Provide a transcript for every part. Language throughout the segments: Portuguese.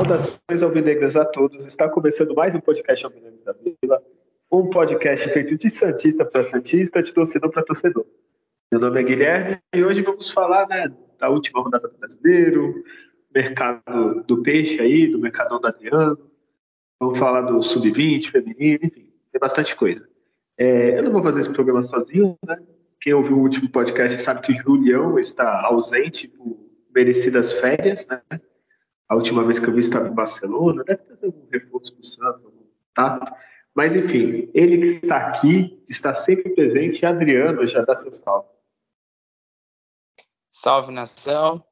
Saudações alvinegras a todos. Está começando mais um podcast Alvinegras da Vila, um podcast feito de santista para santista, de torcedor para torcedor. Meu nome é Guilherme e hoje vamos falar né, da última rodada do Brasileiro, mercado do peixe aí, do mercado do Adriano. Vamos falar do sub-20, feminino, enfim, tem bastante coisa. É, eu não vou fazer esse programa sozinho, né? Quem ouviu o último podcast sabe que o Julião está ausente por merecidas férias, né? A última vez que eu vi estava em Barcelona, deve ter algum reforço para o Santos, algum tato. Mas, enfim, ele que está aqui, está sempre presente, Adriano já dá seu salve. Salve, nação.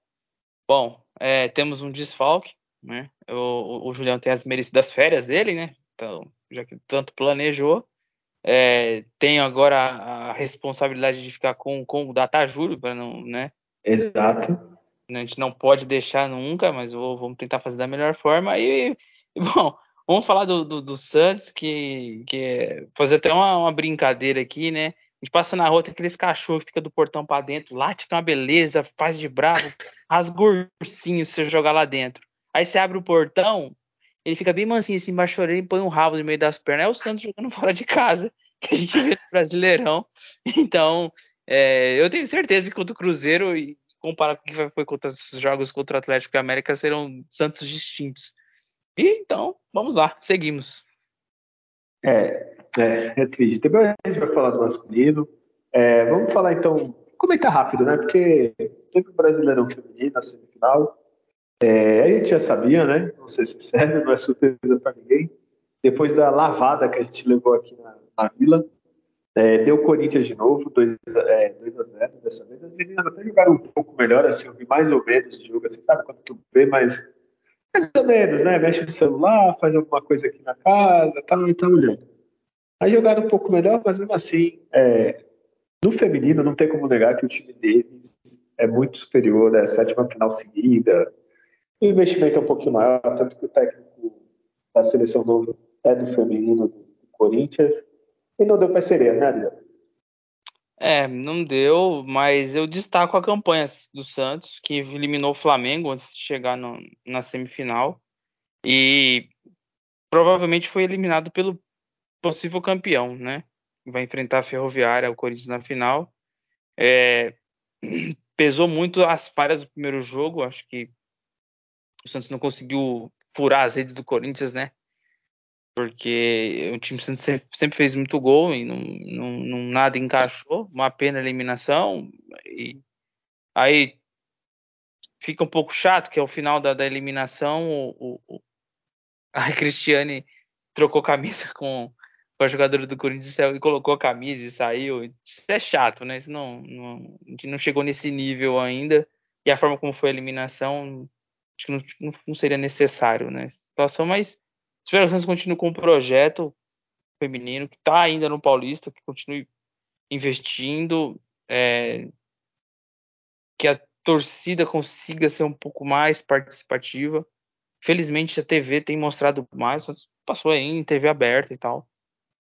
Bom, é, temos um desfalque, né? O, o, Julião tem as merecidas férias dele, né? Então, já que tanto planejou, é, tenho agora a, a, responsabilidade de ficar com, com o Data Júlio, para não, né? Exato. A gente não pode deixar nunca, mas vou, vamos tentar fazer da melhor forma. E, bom, vamos falar do, do, do Santos, que, que é, fazer até uma, uma, brincadeira aqui, né? A gente passa na rua, tem aqueles cachorros que fica do portão para dentro, late com uma beleza, faz de bravo, rasga ursinho se você jogar lá dentro. Aí você abre o portão, ele fica bem mansinho assim, embaixo e põe um rabo no meio das pernas. É o Santos jogando fora de casa, que a gente vê no Brasileirão. Então, é, eu tenho certeza que contra o Cruzeiro comparar com o que foi contra os jogos contra o Atlético e América, serão Santos distintos. E então, vamos lá, seguimos. É, é, é triste. A gente vai falar do masculino. É, vamos falar então, comentar rápido, né? Porque teve o Brasileirão Feminino na semifinal. É, a gente já sabia, né? Não sei se serve, não é surpresa para ninguém. Depois da lavada que a gente levou aqui na, na Vila, é, deu Corinthians de novo, 2 é, a 0 dessa vez. As meninas até jogaram um pouco melhor, assim, eu vi mais ou menos de jogo, assim, sabe? Quando tu vê mais, mais ou menos, né? Mexe no celular, faz alguma coisa aqui na casa, tá, tá olhando. Aí jogaram um pouco melhor, mas mesmo assim, é, no feminino, não tem como negar que o time deles é muito superior, é a sétima final seguida. O investimento é um pouquinho maior, tanto que o técnico da seleção novo é do feminino do Corinthians. E não deu parcerias, né, Adriano? É, não deu, mas eu destaco a campanha do Santos, que eliminou o Flamengo antes de chegar no, na semifinal. E provavelmente foi eliminado pelo possível campeão, né? Vai enfrentar a Ferroviária, o Corinthians na final. É, pesou muito as falhas do primeiro jogo, acho que o Santos não conseguiu furar as redes do Corinthians, né? Porque o time sempre, sempre fez muito gol e não, não, não, nada encaixou, uma pena a eliminação. E aí fica um pouco chato que ao final da, da eliminação o, o, a Cristiane trocou camisa com, com a jogadora do Corinthians e colocou a camisa e saiu. Isso é chato, né? Isso não, não, a gente não chegou nesse nível ainda. E a forma como foi a eliminação, acho que não, não, seria necessário, né? Situação, mas Espero que o Santos continue com o projeto feminino que está ainda no Paulista, que continue investindo, é, que a torcida consiga ser um pouco mais participativa. Felizmente a TV tem mostrado mais, passou aí em TV aberta e tal.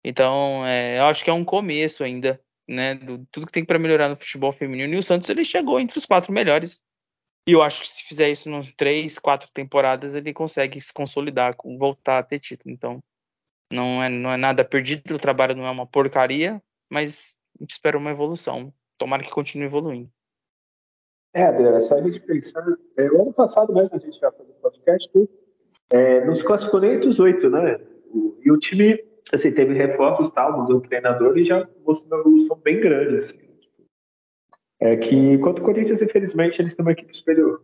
Então, é, eu acho que é um começo ainda, né, do tudo que tem para melhorar no futebol feminino. E o Santos ele chegou entre os quatro melhores e eu acho que se fizer isso nos três, quatro temporadas, ele consegue se consolidar, voltar a ter título. Então, não é, não é nada perdido, o trabalho não é uma porcaria, mas espera uma evolução. Tomara que continue evoluindo. É, Adriano, é só a gente pensar. É, o ano passado mesmo a gente já fez o podcast, é, nos classificou nem entre os oito, né? E o time, assim, teve reforços tal, mudou o treinador e já mostrou uma evolução bem grande, assim é que, quanto o Corinthians, infelizmente, eles têm uma equipe superior.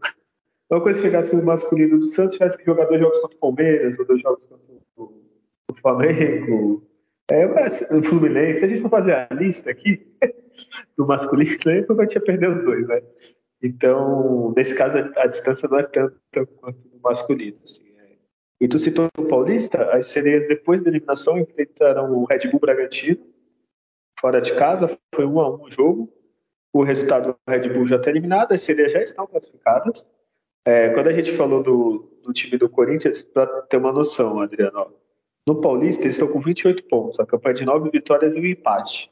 Uma coisa se chegasse o masculino do Santos, tivesse que jogar dois jogos contra o Palmeiras, ou dois jogos contra o Flamengo, é, o Fluminense. Se a gente for fazer a lista aqui do masculino, aí provavelmente ia perder os dois, né? Então, nesse caso, a, a distância não é tanto quanto no masculino. Assim, é. E tu citou o Paulista, as sereias, depois da eliminação, enfrentaram o Red Bull Bragantino, fora de casa, foi um a um o jogo o resultado do Red Bull já está eliminado, as sereias já estão classificadas. É, quando a gente falou do, do time do Corinthians, para ter uma noção, Adriano, no Paulista eles estão com 28 pontos, a campanha de 9 vitórias e um empate.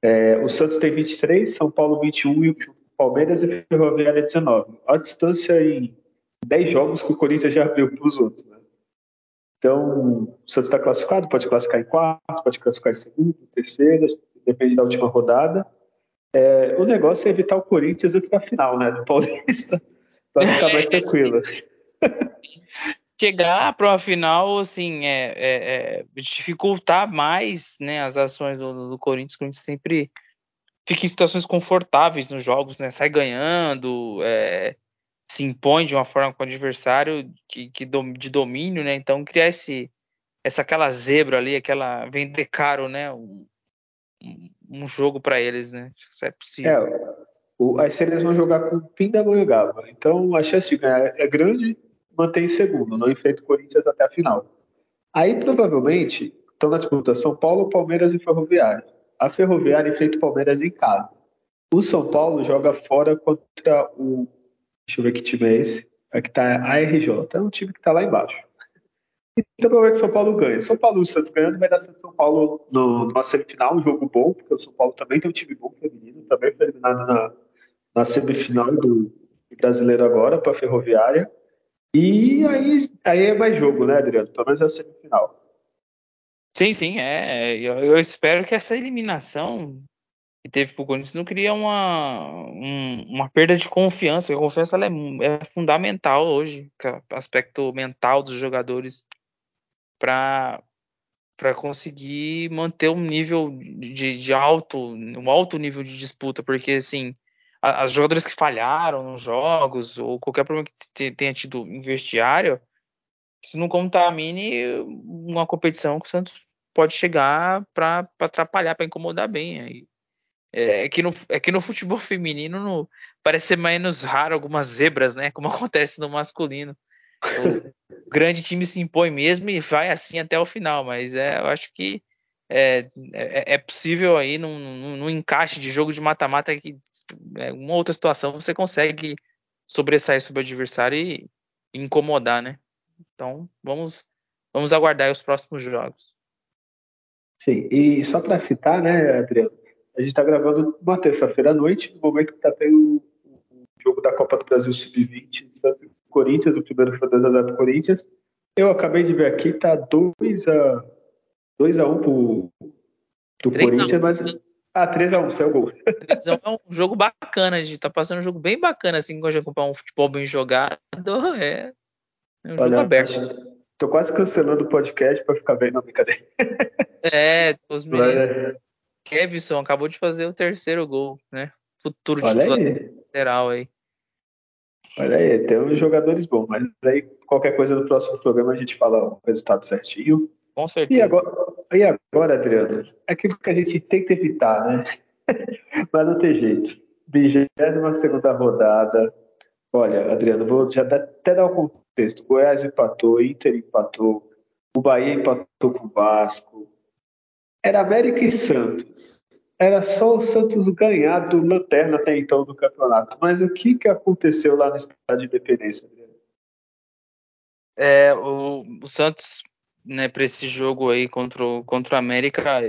É, o Santos tem 23, São Paulo 21 e o Palmeiras e Ferroviária 19. A distância em 10 jogos que o Corinthians já abriu para os outros. Né? Então, o Santos está classificado, pode classificar em quarto, pode classificar em segundo, terceiro, depende da última rodada. É, o negócio é evitar o Corinthians antes da final, né? Do Paulista, para ficar mais tranquilo. Chegar para uma final, assim, é, é, é, dificultar mais né, as ações do, do Corinthians. O Corinthians sempre fica em situações confortáveis nos jogos, né? Sai ganhando, é, se impõe de uma forma com o adversário que, que de domínio, né? Então criar esse essa aquela zebra ali, aquela vender caro, né? Um, um jogo para eles, né? Isso é possível. É, o, as séries vão jogar com o Pindamonhangaba. Então a chance de ganhar é grande, mantém segundo, não enfrenta o Corinthians até a final. Aí provavelmente estão na disputa São Paulo, Palmeiras e Ferroviário. A Ferroviária enfrenta o Palmeiras em casa. O São Paulo joga fora contra o. Deixa eu ver que time é esse. É que tá a RJ. É um time que está lá embaixo. Então, provavelmente o São Paulo ganha. São Paulo e o Santos ganhando vai dar São Paulo no, numa semifinal, um jogo bom, porque o São Paulo também tem um time bom feminino, também foi eliminado na, na semifinal do, brasileiro agora para a Ferroviária. E aí, aí é mais jogo, né, Adriano? Pelo menos é a semifinal. Sim, sim, é. Eu, eu espero que essa eliminação que teve pro Corinthians não cria uma, um, uma perda de confiança. A confiança é, é, fundamental hoje, o aspecto mental dos jogadores para para conseguir manter um nível de, de, alto, um alto nível de disputa, porque assim, as jogadoras que falharam nos jogos ou qualquer problema que tenha tido em vestiário, se não contamine uma competição que o Santos pode chegar para atrapalhar, para incomodar bem. Aí. É, é, que no, é que no futebol feminino no, parece ser menos raro algumas zebras, né? Como acontece no masculino. O grande time se impõe mesmo e vai assim até o final, mas é, eu acho que é, é, é possível aí num, num, num, encaixe de jogo de mata-mata que é, uma outra situação você consegue sobressair sobre o adversário e, incomodar, né? Então vamos vamos aguardar os próximos jogos. Sim, e só para citar, né, Adriano, a gente está gravando uma terça-feira à noite, no momento que está tendo o jogo da Copa do Brasil Sub-20, Santos Corinthians, o primeiro foi 2x0 pro Corinthians. Eu acabei de ver aqui, tá 2x1 2 a 1 pro, pro Corinthians, mas. Ah, 3x1, saiu o gol. 3x1 é um jogo bacana, a gente tá passando um jogo bem bacana, assim, quando a gente comprar um futebol bem jogado. É, é um Olha, jogo aberto. Tô quase cancelando o podcast para ficar bem na brincadeira. É, os meninos. Kevson acabou de fazer o terceiro gol, né? Futuro titular lateral aí. Olha aí, tem uns jogadores bons, mas aí qualquer coisa no próximo programa a gente fala o resultado certinho. Com certeza. E agora, e agora Adriano, é aquilo que a gente tem que evitar, né? mas não tem jeito. 22 segunda rodada. Olha, Adriano, vou já até dar um contexto. Goiás empatou, Inter empatou, o Bahia empatou com o Vasco. Era América e Santos. Era só o Santos ganhar do Lanterna até então do campeonato. Mas o que, que aconteceu lá no estádio de Independência? É, o, o Santos, né, para esse jogo aí contra o, contra o América,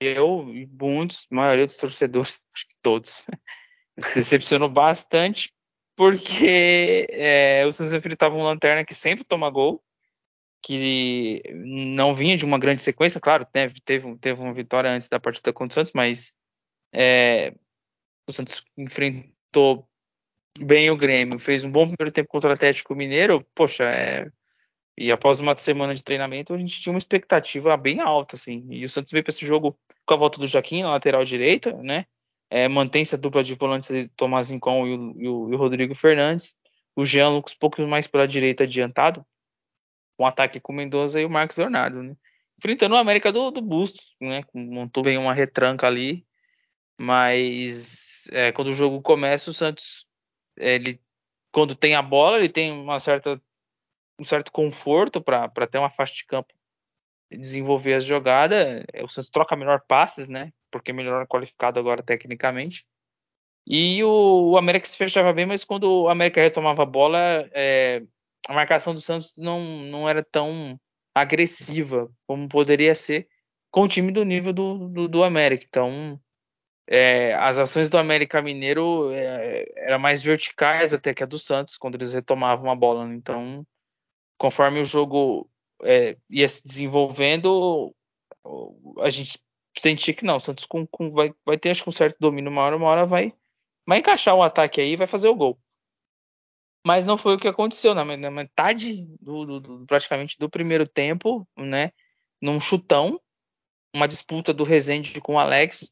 eu e muitos, a maioria dos torcedores, acho que todos, se decepcionou bastante porque é, o Santos enfrentava um Lanterna que sempre toma gol, que não vinha de uma grande sequência, claro, teve, teve, teve uma vitória antes da partida contra o Santos, mas é, o Santos enfrentou bem o Grêmio, fez um bom primeiro tempo contra o Atlético Mineiro, poxa, é, e após uma semana de treinamento, a gente tinha uma expectativa bem alta, assim, e o Santos veio para esse jogo com a volta do Joaquim na lateral direita, né, é, mantém-se a dupla de volantes de Tomás Rincon e o, e, o, e o, Rodrigo Fernandes. O Jean Lucas pouco mais pela direita adiantado, com um ataque com o Mendoza e o Marcos Leonardo, né? Enfrentando o América do, do Bustos, né? Montou bem uma retranca ali, mas é, quando o jogo começa, o Santos, ele, quando tem a bola, ele tem uma certa, um certo conforto para ter uma faixa de campo desenvolver as jogadas. O Santos troca melhor passes, né? porque melhor qualificado agora tecnicamente. E o, o, América se fechava bem, mas quando o América retomava a bola, é, a marcação do Santos não, não era tão agressiva como poderia ser com o time do nível do, do, do América. Então, é, as ações do América Mineiro é, eram mais verticais até que a do Santos, quando eles retomavam a bola. Né? Então, conforme o jogo é, ia se desenvolvendo, a gente sentia que não, o Santos com, com, vai, vai ter acho que um certo domínio, uma hora, uma hora vai, vai encaixar o ataque aí e vai fazer o gol. Mas não foi o que aconteceu na, metade do, do, do, praticamente do primeiro tempo, né? Num chutão, uma disputa do Rezende com o Alex,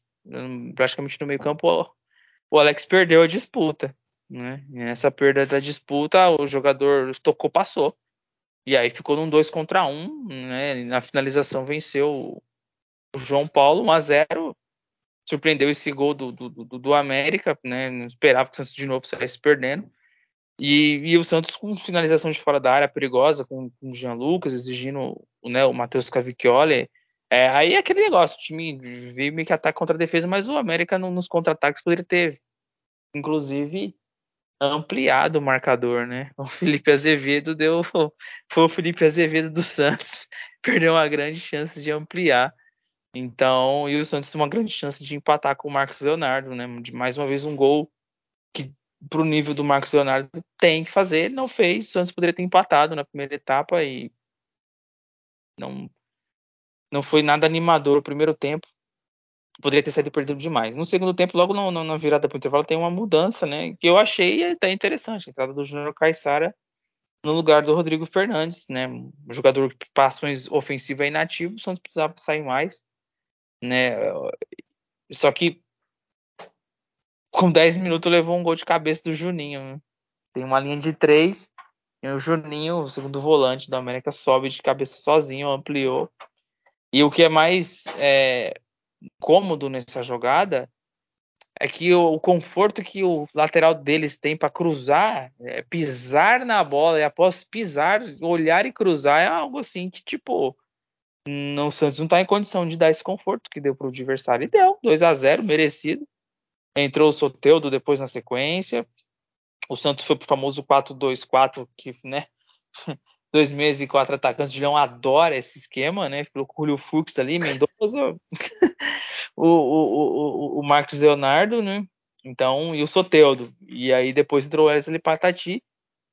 praticamente no meio campo, o Alex perdeu a disputa. Né? Nessa perda da disputa, o jogador tocou, passou. E aí ficou num 2 contra 1, um, né? Na finalização venceu o João Paulo 1 a 0 Surpreendeu esse gol do, do, do, do América, né? Não esperava que o Santos de novo saísse perdendo. E, e, o Santos com finalização de fora da área perigosa, com, com o Jean Lucas, exigindo né, o Matheus Cavicchioli. É, aí é aquele negócio, o time veio meio que ataque contra a defesa, mas o América no, nos contra-ataques poderia ter, inclusive, ampliado o marcador, né? O Felipe Azevedo deu. Foi o Felipe Azevedo do Santos, perdeu uma grande chance de ampliar. Então, e o Santos uma grande chance de empatar com o Marcos Leonardo, né? De mais uma vez um gol que para o nível do Marcos Leonardo tem que fazer, não fez. O Santos poderia ter empatado na primeira etapa e não não foi nada animador o primeiro tempo. Poderia ter saído perdido demais. No segundo tempo, logo no, no, na virada para o intervalo, tem uma mudança, né? Que eu achei até interessante. A entrada do Júnior Caixara no lugar do Rodrigo Fernandes, né? Um jogador que passões ofensiva é inativo, o Santos precisava sair mais, né? Só que com 10 minutos levou um gol de cabeça do Juninho. Tem uma linha de três e o Juninho, o segundo volante da América, sobe de cabeça sozinho, ampliou. E o que é mais é, cômodo nessa jogada é que o, o, conforto que o lateral deles tem para cruzar, é, pisar na bola e após pisar, olhar e cruzar é algo assim que, tipo, não, o Santos não está em condição de dar esse conforto que deu para o adversário. E deu, 2 a 0 merecido. Entrou o Soteudo depois na sequência. O Santos foi pro famoso 4-2-4, que, né? Dois meses e quatro atacantes. O Julião adora esse esquema, né? Pelo Julio Fux ali, Mendoza, o, o, o, o Marcos Leonardo, né? Então, e o Soteudo. E aí depois entrou o Wesley Patati.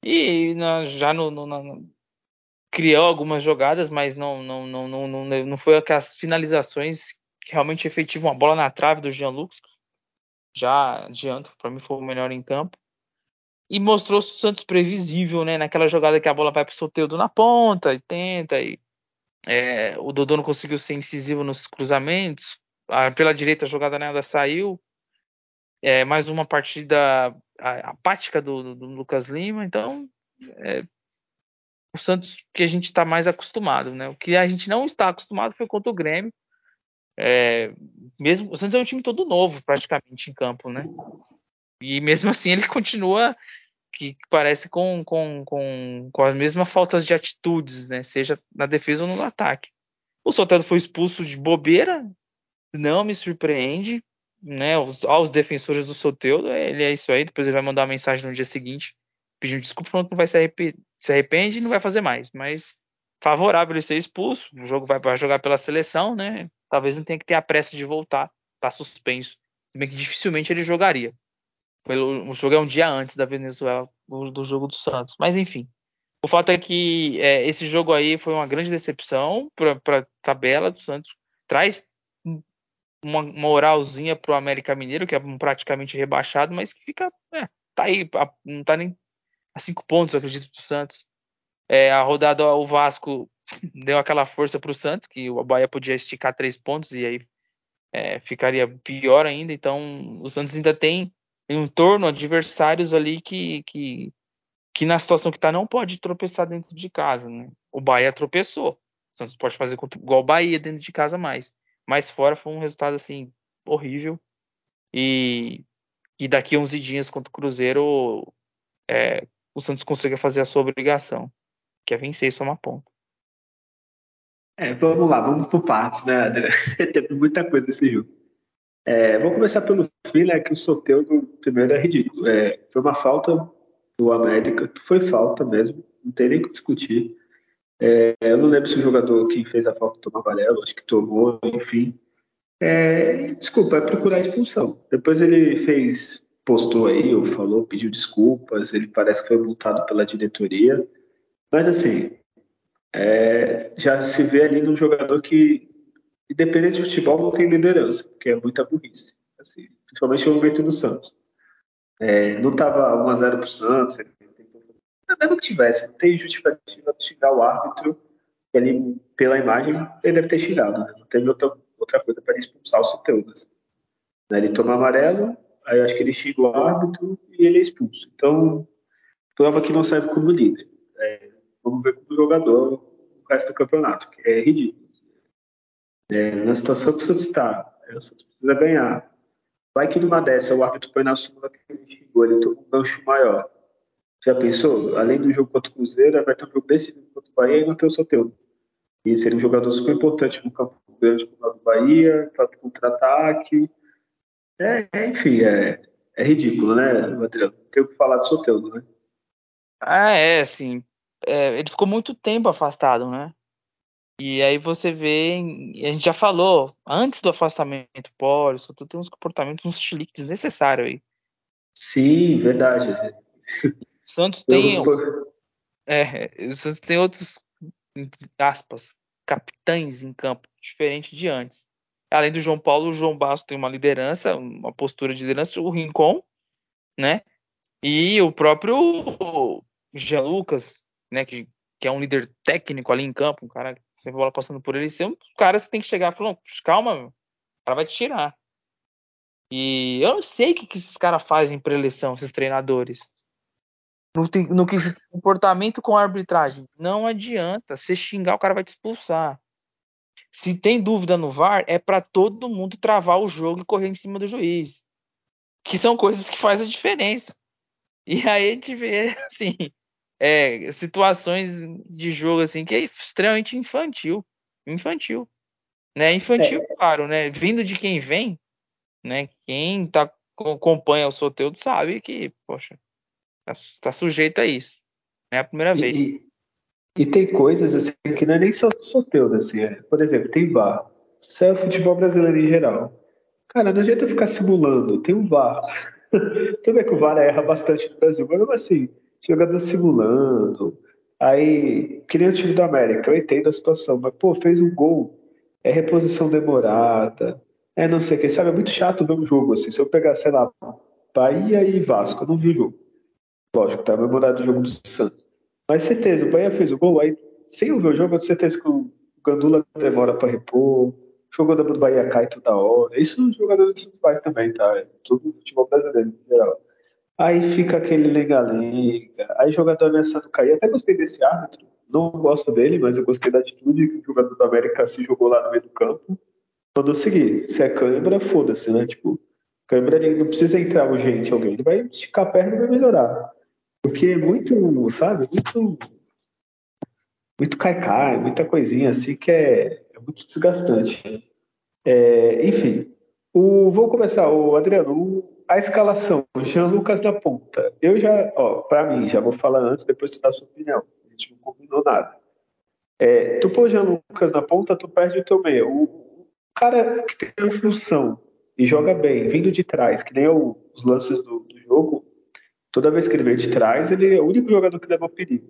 E na, já no, no, no, criou algumas jogadas, mas não, não, não, não, não, não foi aquelas finalizações que realmente efetivam a bola na trave do Jean Lucas já adianto, para mim foi o melhor em campo. E mostrou o Santos previsível, né? Naquela jogada que a bola vai para o Soteudo na ponta e tenta. E, é, o Dodô não conseguiu ser incisivo nos cruzamentos. A, pela direita a jogada nada saiu. É, mais uma partida apática do, do, do Lucas Lima. Então, é, o Santos que a gente está mais acostumado, né? O que a gente não está acostumado foi contra o Grêmio. É, mesmo o Santos é um time todo novo praticamente em campo, né? E mesmo assim ele continua que parece com, com, com, com as mesmas faltas de atitudes, né? Seja na defesa ou no ataque. O Soteldo foi expulso de bobeira, não me surpreende, né? Os, aos defensores do Soteldo, ele é isso aí. Depois ele vai mandar uma mensagem no dia seguinte pedindo desculpa, não vai se se arrepende e não vai fazer mais. Mas favorável ele ser expulso, o jogo vai para jogar pela seleção, né? Talvez não tenha que ter a pressa de voltar, tá suspenso. Se bem que dificilmente ele jogaria. O jogo é um dia antes da Venezuela, do jogo do Santos. Mas enfim. O fato é que é, esse jogo aí foi uma grande decepção para a tabela do Santos. Traz uma moralzinha para o América Mineiro, que é praticamente rebaixado, mas que fica. É, tá aí, não tá nem a cinco pontos, acredito, do Santos. É, a rodada, o Vasco deu aquela força para o Santos, que o Bahia podia esticar três pontos e aí é, ficaria pior ainda. Então, o Santos ainda tem em torno adversários ali que, que, que na situação que está não pode tropeçar dentro de casa. Né? O Bahia tropeçou. O Santos pode fazer igual o Bahia dentro de casa mais. Mas fora foi um resultado assim horrível. E, e daqui a 11 dias contra o Cruzeiro, é, o Santos consiga fazer a sua obrigação, que é vencer e somar ponto. É, vamos lá, vamos por partes, né? Teve muita coisa esse jogo. É, vamos começar pelo fim, né, que o sorteio do primeiro é ridículo. É, foi uma falta do América, que foi falta mesmo, não tem nem o que discutir. É, eu não lembro se o jogador que fez a falta tomou amarelo, acho que tomou, enfim. É, desculpa, é procurar expulsão. Depois ele fez, postou aí, ou falou, pediu desculpas, ele parece que foi multado pela diretoria. Mas assim, é, já se vê ali num jogador que, independente de futebol, não tem liderança, porque é muita burrice. Assim, principalmente no momento do Santos. É, não estava 1x0 para o Santos, mesmo que tivesse, não tem justificativa de xingar o árbitro, ele, pela imagem, ele deve ter xingado, né? não teve outra, outra coisa para expulsar o Soteudas. Né? Ele toma amarelo, aí acho que ele xinga o árbitro e ele é expulso. Então, prova que não serve como líder. É, vamos ver como jogador o resto do campeonato, que é ridículo. É, na situação que o Santos está, o Santos precisa ganhar. Vai que numa dessa o árbitro põe na súmula que ele xingou, ele toma um gancho maior. Já pensou? Além do jogo contra o Cruzeiro, vai ter um jogo decisivo contra o Bahia e tem o Soteldo. E seria um jogador super importante no campo grande como o do Bahia, para contra-ataque. É, é, enfim, é, é ridículo, né, Adriano? Tem o que falar do Soteldo, né? Ah, é, assim. É, ele ficou muito tempo afastado, né? E aí você vê, a gente já falou, antes do afastamento, o Soteldo tem uns comportamentos, uns chiliques desnecessários aí. Sim, verdade. O Santos tem. É, o Santos tem outros, entre aspas, capitães em campo, diferente de antes. Além do João Paulo, o João Basso tem uma liderança, uma postura de liderança, o Rincon, né? E o próprio Jean Lucas, né? Que, que é um líder técnico ali em campo, um cara que você bola passando por ele, são caras que tem que chegar e falar, calma, meu, o cara vai te tirar. E eu não sei o que, que esses caras fazem para eleição, esses treinadores no, comportamento com a arbitragem. Não adianta. Se xingar, o cara vai te expulsar. Se tem dúvida no VAR, é para todo mundo travar o jogo e correr em cima do juiz. Que são coisas que fazem a diferença. E aí a gente vê, assim, é, situações de jogo assim que é extremamente infantil. Infantil. Né? Infantil, é. claro, né? Vindo de quem vem, né? Quem tá, acompanha o sorteio sabe que, poxa, Está tá sujeito a isso. Não é a primeira e, vez. E, e, tem coisas assim que não é nem só sorteio, assim. É. Por exemplo, tem VAR. Isso é o futebol brasileiro em geral. Cara, não adianta ficar simulando. Tem um VAR. Tudo bem que o VAR erra bastante no Brasil, mas assim, jogador simulando. Aí, que nem o time do América, eu entendo a situação, mas, pô, fez um gol, é reposição demorada, é não sei o que, sabe? É muito chato ver um jogo assim. Se eu pegar, sei lá, Bahia e Vasco, eu não vi o jogo. Lógico, tá memorado o jogo do Santos. Mas certeza, o Bahia fez o gol, aí sem o jogo, eu certeza que o Gandula demora para repor, o jogador do Bahia cai toda hora. Isso os jogadores do faz também, tá? É tudo futebol brasileiro em geral. Aí fica aquele lenga-lenga, aí jogador ameaçando cair. Até gostei desse árbitro, não gosto dele, mas eu gostei da atitude que o jogador da América se jogou lá no meio do campo. Mandou seguir. Se é câimbra, foda-se, né? Tipo, câimbra não precisa entrar urgente alguém, ele vai esticar a perna e vai melhorar. Porque é muito, sabe, muito. Muito caicai, muita coisinha assim que é, é muito desgastante. É, enfim, o, vou começar, o Adriano, o, a escalação, Jean Lucas na ponta. Eu já, ó, para mim, já vou falar antes, depois tu dá a sua opinião. A gente não combinou nada. É, tu pôr Jean Lucas na ponta, tu perde o teu meio. O cara que tem a função e joga bem, vindo de trás, que nem o, os lances do, do jogo, Toda vez que ele vem de trás, ele é o único jogador que leva perigo.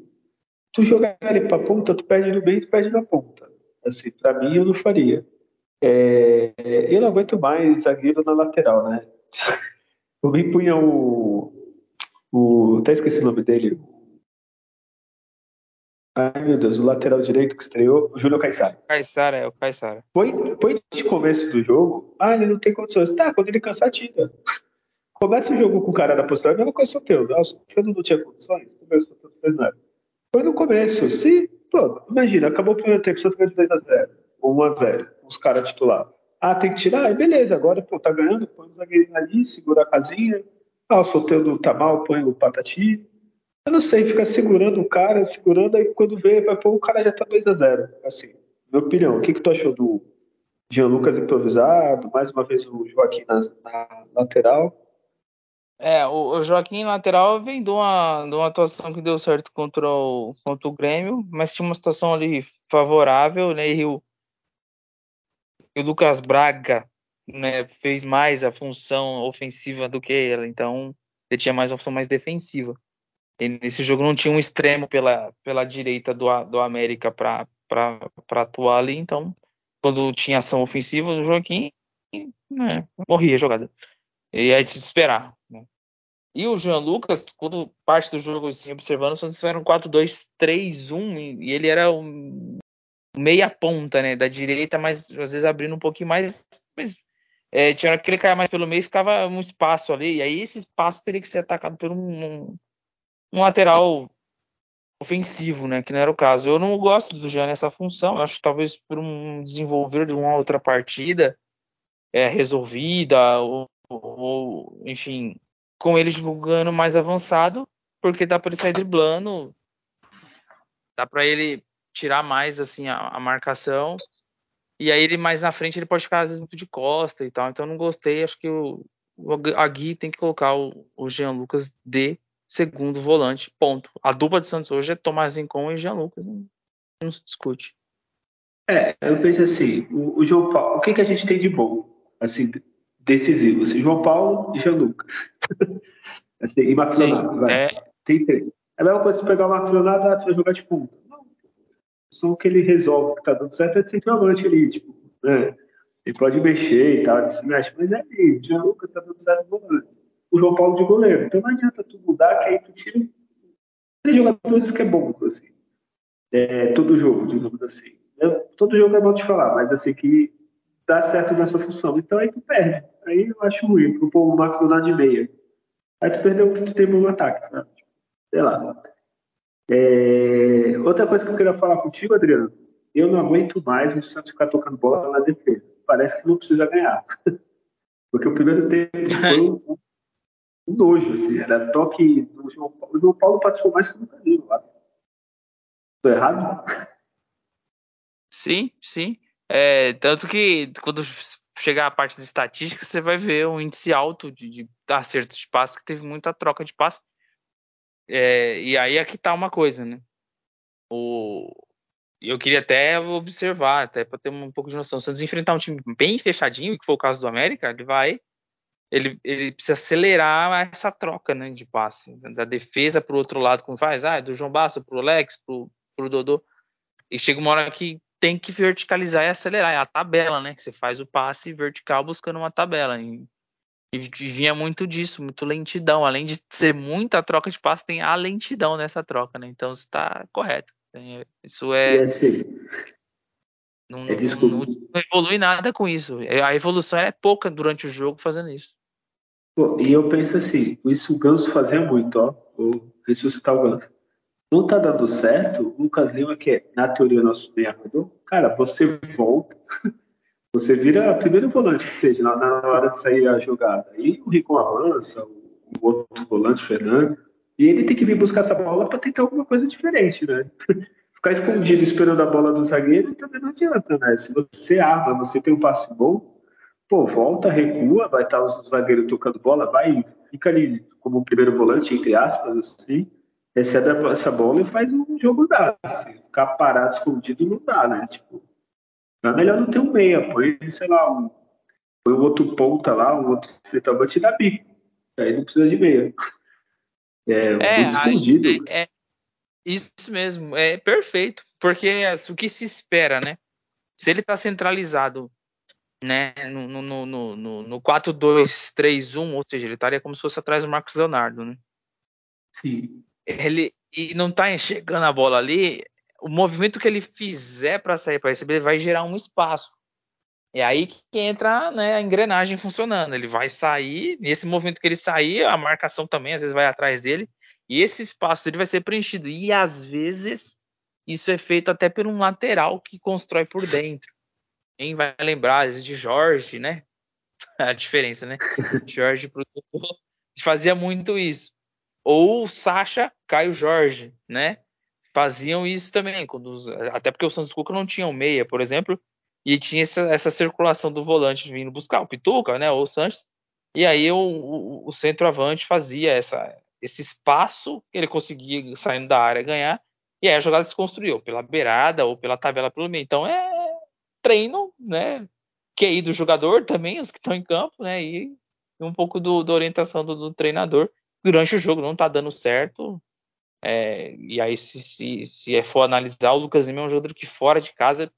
Tu jogar ele pra ponta, tu perde no meio, tu perde na ponta. Assim, pra mim, eu não faria. É, eu não aguento mais zagueiro na lateral, né? Me punha o, o. Até esqueci o nome dele. Ai, meu Deus, o lateral direito que estreou, o Júlio Caissara. Caissara, é o Caissara. Põe, põe de começo do jogo. Ah, ele não tem condições. Tá, quando ele cansar, tira. Começa o jogo com o cara da posição, é a mesma coisa o teu. O Soteldo não tinha condições, o Soteldo fez nada. Foi no começo. Se, pô, imagina, acabou o primeiro tempo, você ganha de 2x0, ou 1x0, os caras titular. Ah, tem que tirar? Aí beleza, agora, pô, tá ganhando, põe o zagueirinho ali, segura a casinha. Ah, o Soteldo tá mal, põe o Patati. Eu não sei, fica segurando o cara, segurando, aí quando vê, vai pôr, o cara já tá 2x0. Assim, minha opinião. O que, que tu achou do Jean Lucas improvisado? Mais uma vez o Joaquim na, na lateral. É, o, Joaquim lateral vem de uma, de uma atuação que deu certo contra o, contra o Grêmio, mas tinha uma situação ali favorável, né? E o, o Lucas Braga né, fez mais a função ofensiva do que ele, então ele tinha mais uma função mais defensiva. E nesse jogo não tinha um extremo pela, pela direita do, do América para atuar ali, então quando tinha ação ofensiva, o Joaquim né, morria a jogada. E aí de esperar. Né? E o Jean Lucas, quando parte do jogo assim, observando, eles fizeram 4-2-3-1 e ele era um meia ponta, né, da direita, mas às vezes abrindo um pouquinho mais, mas é, tinha hora que ele caia mais pelo meio, ficava um espaço ali, e aí esse espaço teria que ser atacado por um, um lateral ofensivo, né, que não era o caso. Eu não gosto do Jean nessa função, acho que talvez por um desenvolver de uma outra partida é, resolvida, ou, ou enfim, com ele jogando mais avançado, porque dá para ele sair driblando, dá para ele tirar mais assim a, a, marcação e aí ele mais na frente ele pode ficar às vezes muito de costa e tal. Então eu não gostei, acho que o, o a Gui tem que colocar o, o Jean Lucas de segundo volante, ponto. A dupla de Santos hoje é Tomás Incon e Jean Lucas, não, não se discute. É, eu penso assim, o, o João Paulo, o que, que a gente tem de bom, assim, decisivo? Assim, João Paulo e Jean Lucas. assim, e Marcos Leonardo, vai. É... Tem três. É a mesma coisa se pegar o Marcos Leonardo, ah, você vai jogar de ponta. Só que ele resolve que tá dando certo é centroavante ali, tipo, né? Ele pode mexer e tal, ele se mexe, mas é ali, o Jean Lucas tá dando certo volante. O João Paulo de goleiro. Então não adianta tu mudar, que aí tu tira três jogadores que é bom, assim. É, todo jogo, digamos assim. Eu, todo jogo é bom te falar, mas assim, que dá certo nessa função. Então aí tu perde. Aí eu acho ruim, pro o Marcos Leonardo de meia. Aí tu perdeu o que tu tem no ataque, sabe? Sei lá. É... Outra coisa que eu queria falar contigo, Adriano, eu não aguento mais o Santos ficar tocando bola na defesa. Parece que não precisa ganhar. Porque o primeiro tempo foi um, um nojo, assim, era toque do João Paulo. O João Paulo participou mais que o Danilo lá. Estou errado? Sim, sim. É, tanto que quando chegar a parte de estatísticas, você vai ver um índice alto de, de acertos de passe, que teve muita troca de passe. É, e aí aqui tá uma coisa, né? O, eu queria até observar, até para ter um pouco de noção. Se Santos enfrentar um time bem fechadinho, que foi o caso do América, ele vai. Ele, ele precisa acelerar essa troca né, de passe, da defesa para o outro lado, como faz, ah, do João Basso para o Lex, para o Dodô. E chega uma hora que tem que verticalizar e acelerar. É a tabela, né? Que você faz o passe vertical buscando uma tabela. E vinha muito disso, muito lentidão. Além de ser muita troca de passe, tem a lentidão nessa troca, né? Então está correto. Isso é. assim, não, é não, não, não, evolui nada com isso. É, a evolução é pouca durante o jogo fazendo isso. Pô, e eu penso assim, isso o Ganso fazia muito, ó. Vou ressuscitar o Ganso não tá dando certo, o Lucas Lima, que é, na teoria, nosso meia-armador, cara, você volta, você vira primeiro volante que seja, na, hora de sair a jogada. E o Rico avança, o, o outro volante, o Fernando, e ele tem que vir buscar essa bola para tentar alguma coisa diferente, né? Ficar escondido esperando a bola do zagueiro também não adianta, né? Se você arma, você tem um passe bom, pô, volta, recua, vai estar o zagueiro tocando bola, vai, fica ali como primeiro volante, entre aspas, assim, recebe essa bola e faz um jogo dar. Assim, ficar parado, escondido, não dá, né? Tipo, é melhor não ter um meia, põe, sei lá, um, põe um outro ponta lá, um outro centroavante dá bico. Aí não precisa de meia. É, é, escondido. É, é, isso mesmo, é perfeito. Porque é, o que se espera, né? Se ele tá centralizado né, no, no, no, no, no 4-2-3-1, ou seja, ele estaria como se fosse atrás do Marcos Leonardo, né? Sim ele e não tá enxergando a bola ali, o movimento que ele fizer para sair para receber vai gerar um espaço. É aí que entra né, a engrenagem funcionando. Ele vai sair, nesse movimento que ele sair, a marcação também às vezes vai atrás dele, e esse espaço ele vai ser preenchido. E às vezes isso é feito até por um lateral que constrói por dentro. Quem vai lembrar de Jorge, né? A diferença, né? Jorge produtor fazia muito isso ou Sacha, Caio Jorge, né? Faziam isso também, quando, até porque o Santos Cuca não tinha um meia, por exemplo, e tinha essa, essa circulação do volante vindo buscar o Pituca, né? Ou o Sanches, e aí o, o, o centroavante fazia essa, esse espaço que ele conseguia saindo da área ganhar, e aí a jogada se construiu pela beirada ou pela tabela pelo meio. Então é treino, né? QI do jogador também, os que estão em campo, né? E um pouco do, da orientação do, do, treinador durante o jogo. Não tá dando certo. É, e aí, se, se, se for analisar, o Lucas Lima é um jogador que fora de casa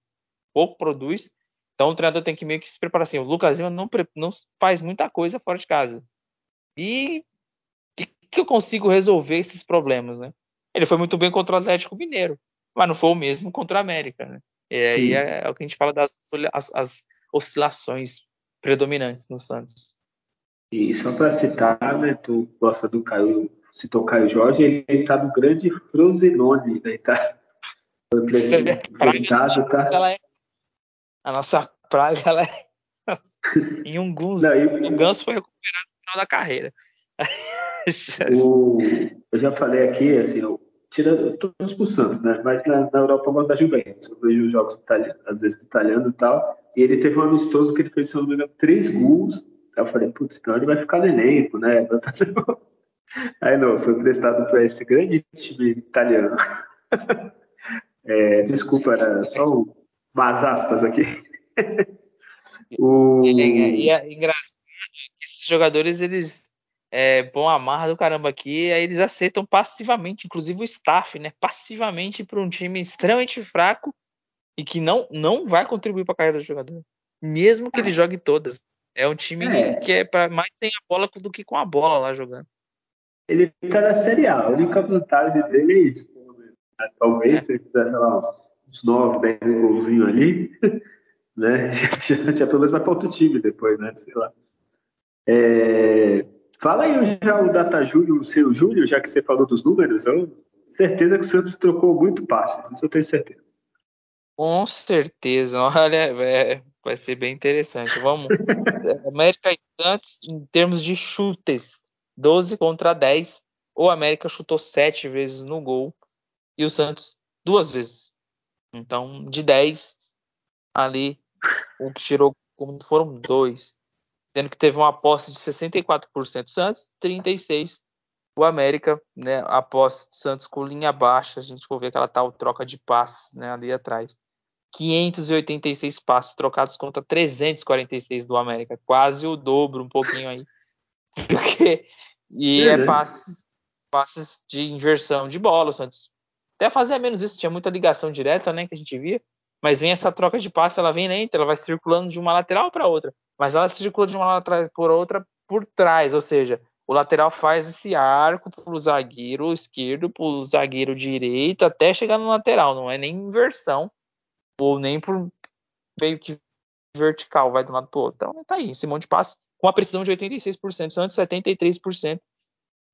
pouco produz. Então o treinador tem que meio que se preparar assim. O Lucas Lima não, não faz muita coisa fora de casa. E que, que eu consigo resolver esses problemas, né? Ele foi muito bem contra o Atlético Mineiro, mas não foi o mesmo contra a América, né? E aí é, é, o que a gente fala das as, as oscilações predominantes no Santos. E só para citar, né, tu gosta do Caio, citou o Caio Jorge, ele, ele tá no grande Frosinone, né, tá emprestado, tá? Ela é, a nossa praga, ela é em um Gunzo, o Ganso foi recuperado no final da carreira. o, eu já falei aqui, assim, eu, tirando todos os Santos, né? Mas na, na Europa eu gosto da Juventus. Eu vejo os jogos italianos, às vezes italiano e tal. E ele teve um amistoso que ele fez, se não me engano, três gols. Aí eu falei, putz, então ele vai ficar no elenco, né? Aí não, foi emprestado para esse grande time italiano. É, desculpa, era só umas aspas aqui. o... E é, é engraçado que esses jogadores, eles é, bom amarra do caramba aqui, aí eles aceitam passivamente, inclusive o staff, né? Passivamente para um time extremamente fraco e que não, não vai contribuir para a carreira do jogador, mesmo que ele jogue todas. É um time é. que é para mais sem a bola do que com a bola lá jogando. Ele está na Série A, a única vantagem dele é isso. Talvez se ele fizesse lá uns 9, 10 golzinhos ali, né? Já, já, pelo menos vai para outro time depois, né? Sei lá. É, Fala aí já o Data Júlio, o seu Júlio, já que você falou dos números, eu certeza que o Santos trocou muito passes, isso eu tenho certeza. Com certeza, olha, é, vai ser bem interessante. Vamos. América e Santos, em termos de chutes, 12 contra 10. O América chutou 7 vezes no gol e o Santos duas vezes. Então, de 10, ali, o que tirou como foram dois sendo que teve uma aposta de 64% Santos, 36% o América, né, a aposta do Santos com linha baixa, a gente for ver aquela tal troca de passes né, ali atrás. 586 passes trocados contra 346 do América, quase o dobro, um pouquinho aí. e é passes, passes de inversão de bola, o Santos até fazia menos isso, tinha muita ligação direta, né, que a gente via, mas vem essa troca de passe, ela vem lenta, ela vai circulando de uma lateral para outra mas ela circula de uma lateral por outra por trás, ou seja, o lateral faz esse arco para o zagueiro esquerdo, para o zagueiro direito, até chegar no lateral, não é nem inversão, ou nem por meio que vertical, vai de um lado para o outro. Então tá aí, esse monte de passe com a precisão de 86%, Santos 73%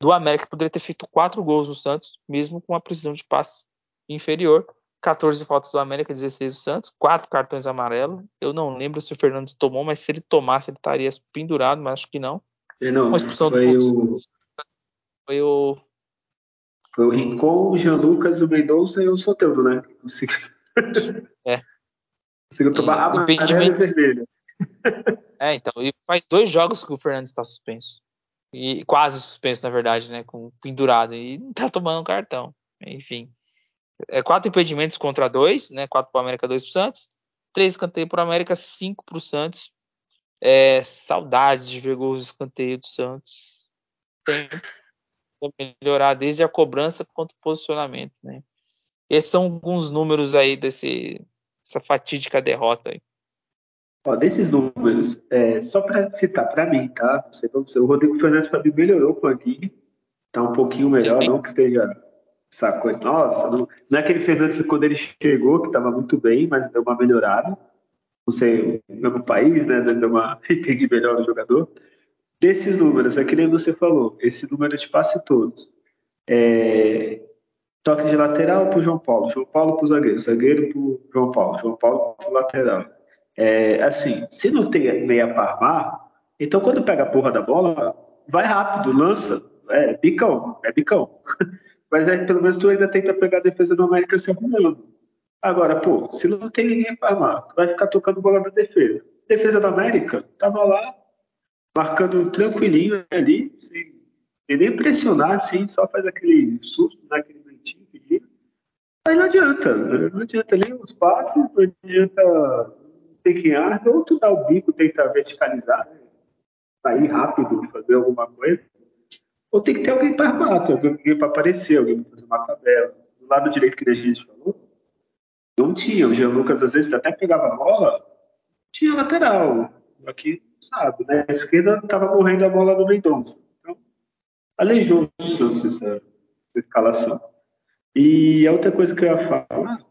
do América poderia ter feito quatro gols no Santos, mesmo com a precisão de passe inferior. 14 faltas do América, 16 do Santos, 4 cartões amarelos. Eu não lembro se o Fernandes tomou, mas se ele tomasse, ele estaria pendurado, mas acho que não. É, não, Uma expulsão foi do o... Foi o. Foi o Rincon, o Jean Lucas, o Mendonça e o Soteldo, né? É. Conseguiu tomar a amarelo e vermelho. É, então. E faz dois jogos que o Fernandes está suspenso. E quase suspenso, na verdade, né? Com pendurado. E não tá tomando cartão. Enfim é, quatro impedimentos contra dois, né? Quatro para o América, dois para o Santos. Três escanteios para o América, cinco para o Santos. É, saudades de ver gols escanteio do Santos. Tem que melhorar desde a cobrança quanto o posicionamento, né? Esses são alguns números aí desse, dessa fatídica derrota aí. Ó, desses números, é, só para citar para mim, tá? Não sei você, o Rodrigo Fernandes para mim melhorou com a Guilherme, tá um pouquinho melhor, Sim. não que esteja essa coisa. Nossa, não, não é que ele fez antes quando ele chegou, que estava muito bem, mas deu uma melhorada. Não sei, no mesmo país, né? Às vezes deu uma. entendi melhor o jogador. Desses números, é que nem você falou, esse número de passe todos. É, toque de lateral para o João Paulo, João Paulo para o zagueiro, zagueiro para o João Paulo, João Paulo para o lateral. É, assim, se não tem meia para armar, então quando pega a porra da bola, vai rápido, lança, é bicão, é bicão. Mas aí, pelo menos tu ainda tenta pegar a defesa do América se arrumando. Agora, pô, se não tem ninguém para armar, tu vai ficar tocando bola na defesa. Defesa do América tava lá, marcando tranquilinho ali, sem, nem pressionar, assim, só faz aquele susto, naquele né, momentinho pedido. Aí não adianta, não adianta nem os passes, não adianta tem quem arde, ou tu dá o bico, tenta verticalizar, sair rápido, fazer alguma coisa, ou tem que ter alguém para tem alguém para aparecer, alguém para fazer uma tabela. Do lado direito que a gente falou, não tinha. O Jean Lucas, às vezes, até pegava a bola, tinha lateral. Aqui, sabe, né? A esquerda estava morrendo a bola do Mendonça. Então, aleijou o Santos essa, essa escalação. E a outra coisa que eu ia falar,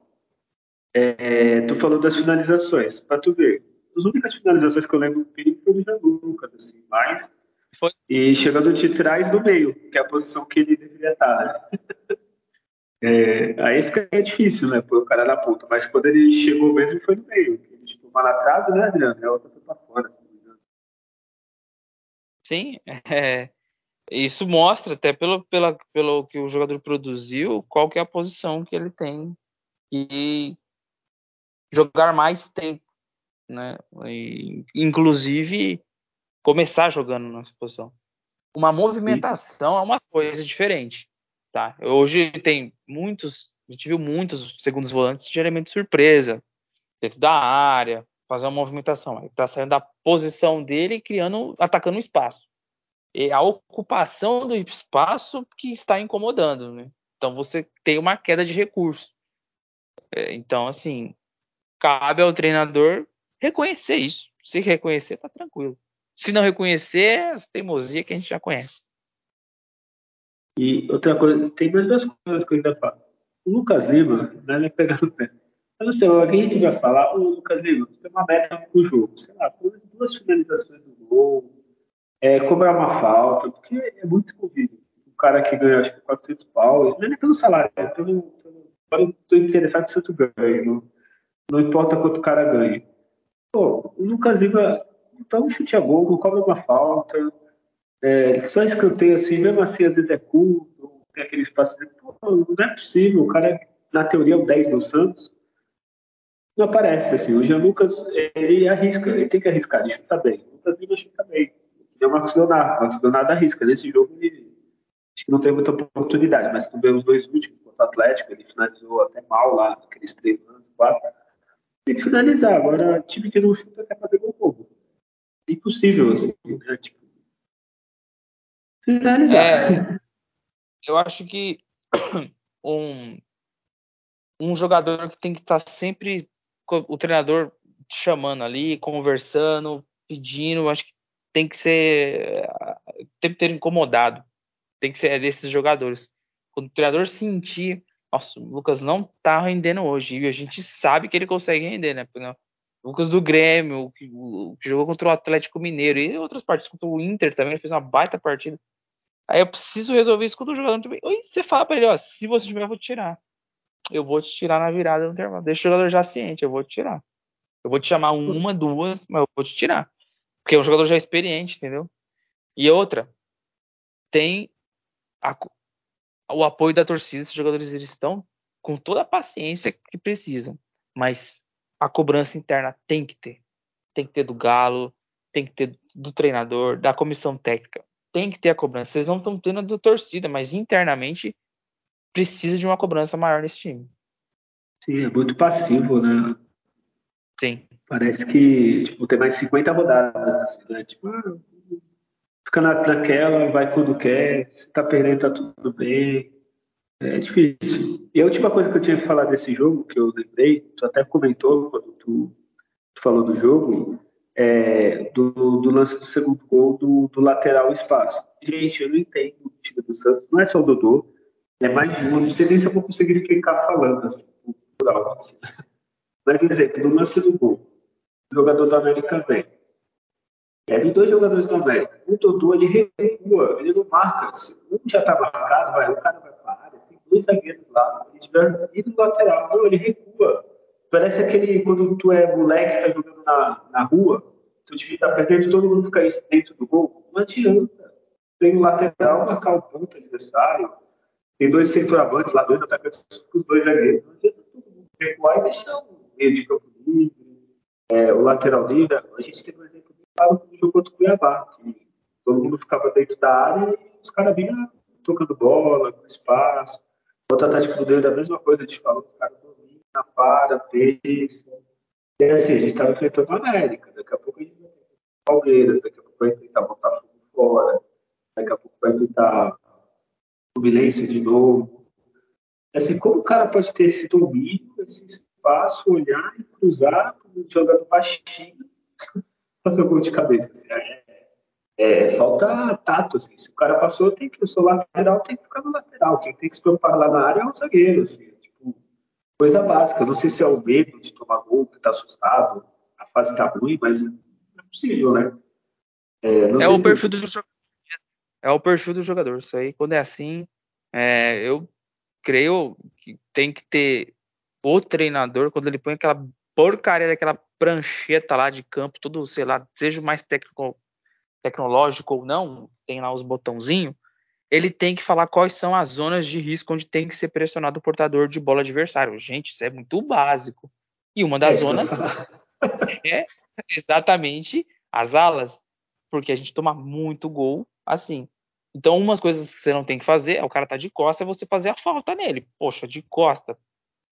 é, tu falou das finalizações. Para tu ver, as únicas finalizações que eu lembro do Felipe foi do Jean Lucas, assim, mais. Foi. E chegando de trás do meio, que é a posição que ele deveria estar, né? É, aí fica difícil, né? Pôr o cara na ponta. Mas quando ele chegou mesmo, foi no meio. Ele tipo, uma na trave, né, Adriano? E a outra foi pra fora. Sim, é, isso mostra até pelo, pela, pelo que o jogador produziu, qual que é a posição que ele tem que jogar mais tempo, né? E, inclusive começar jogando nessa posição. Uma movimentação é uma coisa diferente. Tá? Hoje tem muitos, a gente viu muitos segundos volantes de elemento de surpresa, dentro da área, fazer uma movimentação. Ele está saindo da posição dele e criando, atacando o espaço. E a ocupação do espaço que está incomodando, né? Então você tem uma queda de recurso. É, então, assim, cabe ao treinador reconhecer isso. Se reconhecer, tá tranquilo. Se não reconhecer, é a teimosia que a gente já conhece. E outra coisa, tem mais duas coisas que eu ainda falo. O Lucas Lima, né, ele pegar no pé. Eu não sei, alguém tiver falar, o Lucas Lima, tem uma meta pro jogo, sei lá, duas finalizações do gol, é, cobrar uma falta, porque é muito escondido. O cara que ganha, acho que 400 pau, não é pelo salário, é pelo. pelo eu estou interessado que tu ganhe, não, importa quanto o cara ganha. Pô, o Lucas Lima dá um chute a gol, cobra uma falta, é, só escanteio assim, mesmo assim, às vezes é curto, tem aquele espaço pô, não é possível, o cara, na teoria, é o 10 do Santos, não aparece assim. O Jean Lucas, ele arrisca, ele tem que arriscar, ele chuta bem. O Lucas Lima chuta bem. É o Marcos Leonardo, o Marcos Leonardo arrisca. Nesse jogo, ele acho que não tem muita oportunidade, mas vê os dois últimos contra o Atlético, ele finalizou até mal lá, aqueles três anos, quatro. Tem que finalizar. Agora, time que não chuta quer fazer gol novo. Impossível, assim, né? Tipo, finalizar. É, eu acho que um, um jogador que tem que estar tá sempre o treinador chamando ali, conversando, pedindo, acho que tem que ser tem que ter incomodado. Tem que ser desses jogadores. Quando o treinador sentir, nossa, o Lucas não tá rendendo hoje, e a gente sabe que ele consegue render, né? O Lucas do Grêmio, que, que jogou contra o Atlético Mineiro e outras partidas contra o Inter também, fez uma baita partida. Aí eu preciso resolver isso quando o jogador tiver. Ou você fala pra ele, ó, se você tiver, eu vou te tirar. Eu vou te tirar na virada no intervalo. Deixa o jogador já ciente, eu vou te tirar. Eu vou te chamar uma, duas, mas eu vou te tirar. Porque é um jogador já experiente, entendeu? E outra, tem a, o apoio da torcida. Esses jogadores eles estão com toda a paciência que precisam. Mas a cobrança interna tem que ter. Tem que ter do Galo, tem que ter do treinador, da comissão técnica tem que ter a cobrança. Vocês não estão tendo a da torcida, mas internamente precisa de uma cobrança maior nesse time. Sim, é muito passivo, né? Sim. Parece que tipo, tem mais 50 rodadas, assim, né? Tipo, ah, fica na, naquela, vai quando quer, se tá perdendo, tá tudo bem. É difícil. E a última coisa que eu tinha que falar desse jogo, que eu lembrei, tu até comentou quando tu, tu falou do jogo, é, do, do, lance do segundo gol do, do, lateral espaço. Gente, eu não entendo o time do Santos, não é só o Dodô, é mais de um, não sei nem se eu vou conseguir explicar falando assim, por algo assim. Mas, exemplo, no lance do gol, o jogador do América vem. É de dois jogadores do América. O Dodô, ele recua, ele não marca. Se um já está marcado, vai, o cara vai para a área, tem dois zagueiros lá, ele tiver ido no lateral. Não, ele recua. Parece aquele, quando tu é moleque, tá jogando na, na rua, se o time tá perdendo, todo mundo fica dentro do gol. Não adianta. Tem um lateral marcar o ponto adversário. Tem dois centroavantes lá, dois atacantes os dois zagueiros. Não adianta todo mundo recuar e deixar o meio de campo livre, é, o lateral livre. A gente tem um exemplo no jogo contra o Cuiabá, que todo mundo ficava dentro da área e os caras vinham tocando bola, espaço. Outra tática do Deus é a mesma coisa, a gente falou, os caras para, pensa. E assim, a gente estava enfrentando o América, daqui a pouco a gente vai ter Palmeiras, daqui a pouco vai tentar botar fogo fora, daqui a pouco vai tentar Fluminense de novo. Assim, como o cara pode ter esse domínio, esse espaço, olhar e cruzar, jogando baixinho, o gol de cabeça? Assim, é, é, falta tato. Assim. Se o cara passou, tem que o seu lateral tem que ficar no lateral. Quem tem que se preocupar lá na área é o zagueiro. Assim, tipo, coisa básica. Não sei se é o medo de tomar gol, que está assustado, a fase está ruim, mas não é possível, né? É, é o perfil do jogador. É o perfil do jogador. Isso aí, quando é assim, é, eu creio que tem que ter o treinador, quando ele põe aquela porcaria daquela prancheta lá de campo, tudo, sei lá, seja mais técnico, tecnológico ou não, tem lá os botãozinhos, ele tem que falar quais são as zonas de risco onde tem que ser pressionado o portador de bola adversário. Gente, isso é muito básico. E uma das é zonas é exatamente as alas, porque a gente toma muito gol assim. Então, umas coisas que você não tem que fazer é o cara tá de costa, é você fazer a falta nele. Poxa, de costa.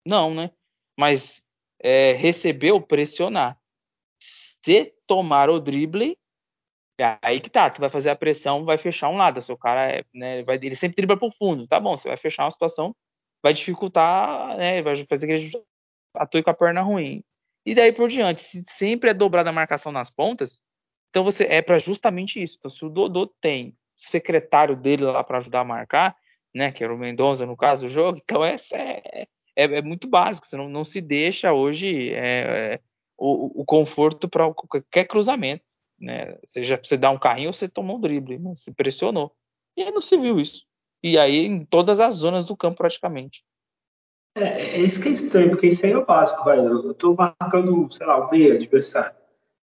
Não, né? Mas é, recebeu, pressionar. Se tomar o drible, é aí que tá, tu vai fazer a pressão, vai fechar um lado, seu cara é, né, vai, ele sempre dribla pro fundo, tá bom, você vai fechar uma situação, vai dificultar, né, vai fazer que ele atue com a perna ruim. E daí por diante, se sempre é dobrada a marcação nas pontas, então você é para justamente isso. Então se o Dodô tem secretário dele lá para ajudar a marcar, né, que era o Mendonça no caso do jogo, então essa é, é, é muito básico, você não, não se deixa hoje é, é o, o conforto para qualquer cruzamento né? Seja você dar um carrinho ou você tomou um drible, né? se pressionou. E não se viu isso. E aí em todas as zonas do campo praticamente. É, é isso que é estranho, porque isso aí é o básico, vai. Eu tô marcando, sei lá, o meio adversário.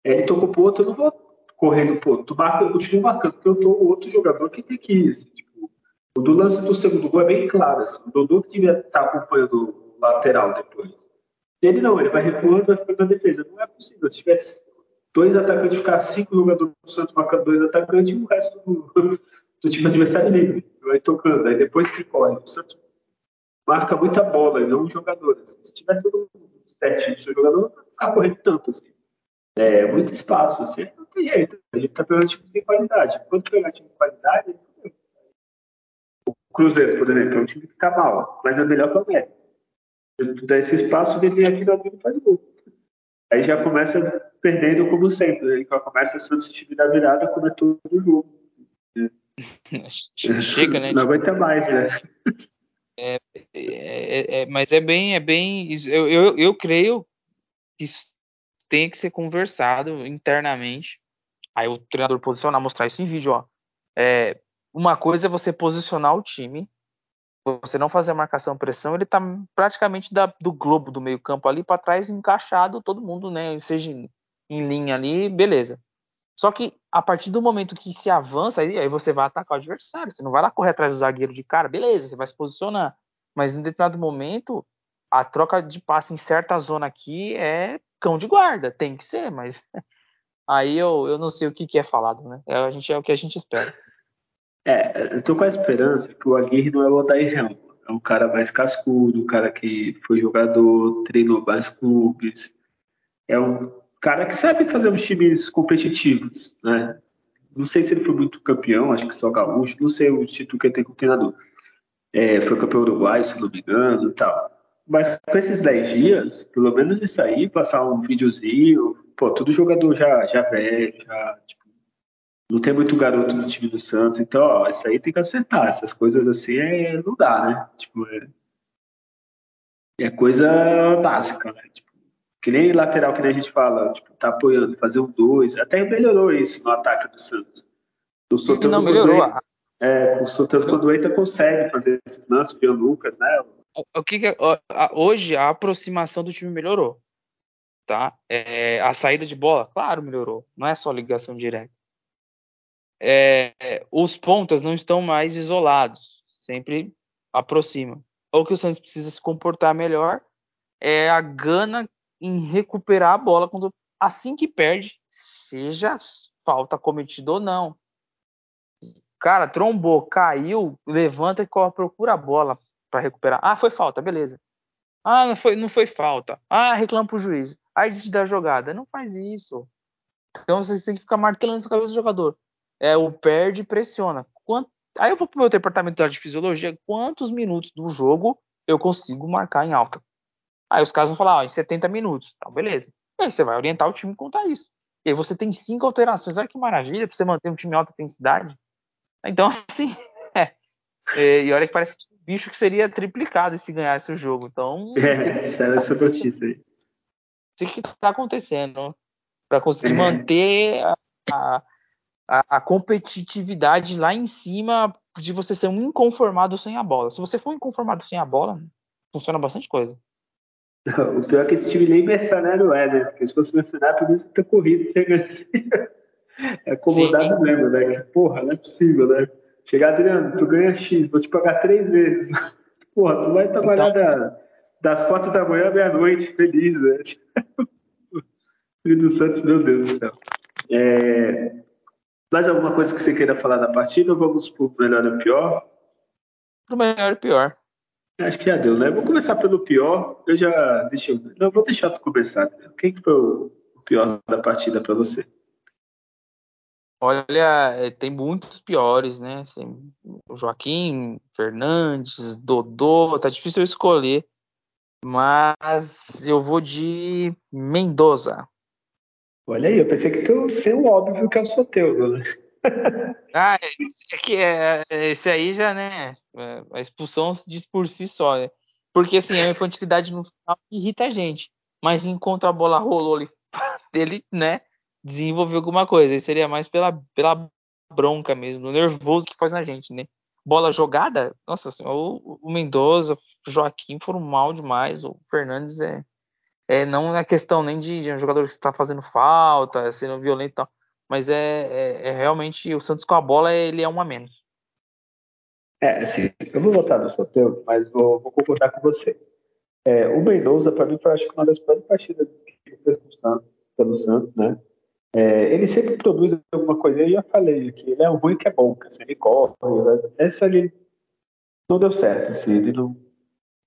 Ele tocou pro outro, eu não vou correndo pro outro. Tu marca, eu continuo marcando, porque eu tô o outro jogador que tem que ir. Assim, tipo, o do lance do segundo gol é bem claro. Assim, o Dodô que devia estar tá acompanhando lateral depois. Ele não, ele vai recuando, vai ficando na defesa. Não é possível. Se tivesse dois atacantes, ficar cinco jogadores do Santos marcando dois atacantes e o resto do, do time adversário livre. Vai tocando. Aí depois que corre. O Santos marca muita bola e não jogadores. Se tiver todo mundo certinho do seu jogador, não vai ficar correndo tanto assim. É muito espaço, assim, não tem jeito. A gente tá pegando time sem qualidade. Quando pegar time de qualidade, o Cruzeiro, por exemplo, é um time que tá mal, mas é melhor que o América. Der esse espaço, ele vem aqui na e faz gol. Aí já começa perdendo como sempre. Né? Então começa a time da virada como é todo o jogo. Chega, né? Não aguenta mais, né? É, é, é, mas é bem, é bem. Eu, eu, eu creio que isso tem que ser conversado internamente. Aí o treinador posicionar, mostrar isso em vídeo, ó. É, uma coisa é você posicionar o time você não fazer marcação pressão, ele tá praticamente da, do globo do meio campo ali para trás encaixado, todo mundo, né, seja em, em, linha ali, beleza. Só que a partir do momento que se avança, aí, aí você vai atacar o adversário, você não vai lá correr atrás do zagueiro de cara, beleza, você vai se posicionar. Mas em determinado momento, a troca de passe em certa zona aqui é cão de guarda, tem que ser, mas aí eu, eu não sei o que, que é falado, né? É, a gente, é o que a gente espera. É, eu tô com a esperança que o Aguirre não é o Odair Helm. É um cara mais cascudo, um cara que foi jogador, treinou vários clubes. É um cara que sabe fazer uns times competitivos, né? Não sei se ele foi muito campeão, acho que só gaúcho, não sei o título que ele tem como treinador. É, foi campeão uruguaio, se não me engano e tal. Mas com esses 10 dias, pelo menos isso aí, passar um videozinho, pô, todo jogador já, já velho, já, tipo, não tem muito garoto no time do Santos, então, ó, isso aí tem que acertar. Essas coisas assim é, não dá, né? Tipo, é, é coisa básica, né? Tipo, que nem lateral que nem a gente fala, tipo, tá apoiando, fazer um dois. Até melhorou isso no ataque do Santos. O Soteldo não melhorou. É, o Soteldo quando entra consegue fazer esses lances, o Lucas, né? O que, que é, hoje a aproximação do time melhorou, tá? É, a saída de bola, claro, melhorou. Não é só ligação direta é, os pontas não estão mais isolados, sempre aproximam. O que o Santos precisa se comportar melhor é a gana em recuperar a bola quando assim que perde, seja falta cometida ou não. Cara, trombou, caiu, levanta e corre, procura a bola para recuperar. Ah, foi falta, beleza. Ah, não foi, não foi falta. Ah, reclama pro juiz. Aí desiste da jogada. Não faz isso. Então você tem que ficar martelando na cabeça do jogador. É o perde e pressiona. Quanto... Aí eu vou pro meu departamento de fisiologia. Quantos minutos do jogo eu consigo marcar em alta? Aí os caras vão falar, ó, em 70 minutos. Então, beleza. E aí você vai orientar o time contar isso. E aí você tem cinco alterações. Olha que maravilha pra você manter um time em alta intensidade. Então, assim, é. e olha que parece que bicho que seria triplicado se ganhasse o jogo. Então. É, sério essa notícia aí. O que tá acontecendo para conseguir é. manter a, a, a, competitividade lá em cima de você ser um inconformado sem a bola. Se você for um inconformado sem a bola, funciona bastante coisa. O pior é que esse time nem mercenário é, né? Porque se fosse mercenário, pelo menos ter corrido, é acomodado Sim. mesmo, né? Que porra, não é possível, né? Chegar, Adriano, tu ganha X, vou te pagar três vezes. Porra, tu vai trabalhar então... da, das quatro da manhã à meia-noite, feliz, né? Filho do Santos, meu Deus do céu. É... Mais alguma coisa que você queira falar da partida ou vamos pro melhor e pior? Pro melhor e pior. Acho que já deu, né? Vou começar pelo pior. Eu já. Deixa eu. Não, vou deixar tu começar. Quem que foi o pior da partida para você? Olha, é, tem muitos piores, né? Assim, Joaquim, Fernandes, Dodô, tá difícil eu escolher. Mas eu vou de Mendoza. Olha aí, eu pensei que tu tem o óbvio que é o Soteudo, né? ah, é, é que é, esse aí já, né? É, a expulsão diz por si só, né? Porque assim, a infantilidade no final irrita a gente. Mas enquanto a bola rolou ali, ele, né? desenvolver alguma coisa. E seria mais pela, pela bronca mesmo, o nervoso que faz na gente, né? Bola jogada, nossa senhora, o, o Mendoza, o Joaquim foram mal demais. O Fernandes é, é não é questão nem de, de um jogador que está fazendo falta, sendo violento e tal, mas é, é, é, realmente o Santos com a bola ele é um a menos. É, assim, eu vou votar no sorteio, mas vou, vou concordar com você. É, o Mendoza, para mim, foi acho que uma das piores partidas que fez pelo Santos, né? É, ele sempre produz alguma coisa, eu já falei aqui, ele é um ruim que é bom, que assim, ele corre, né? essa ali não deu certo, assim, ele não,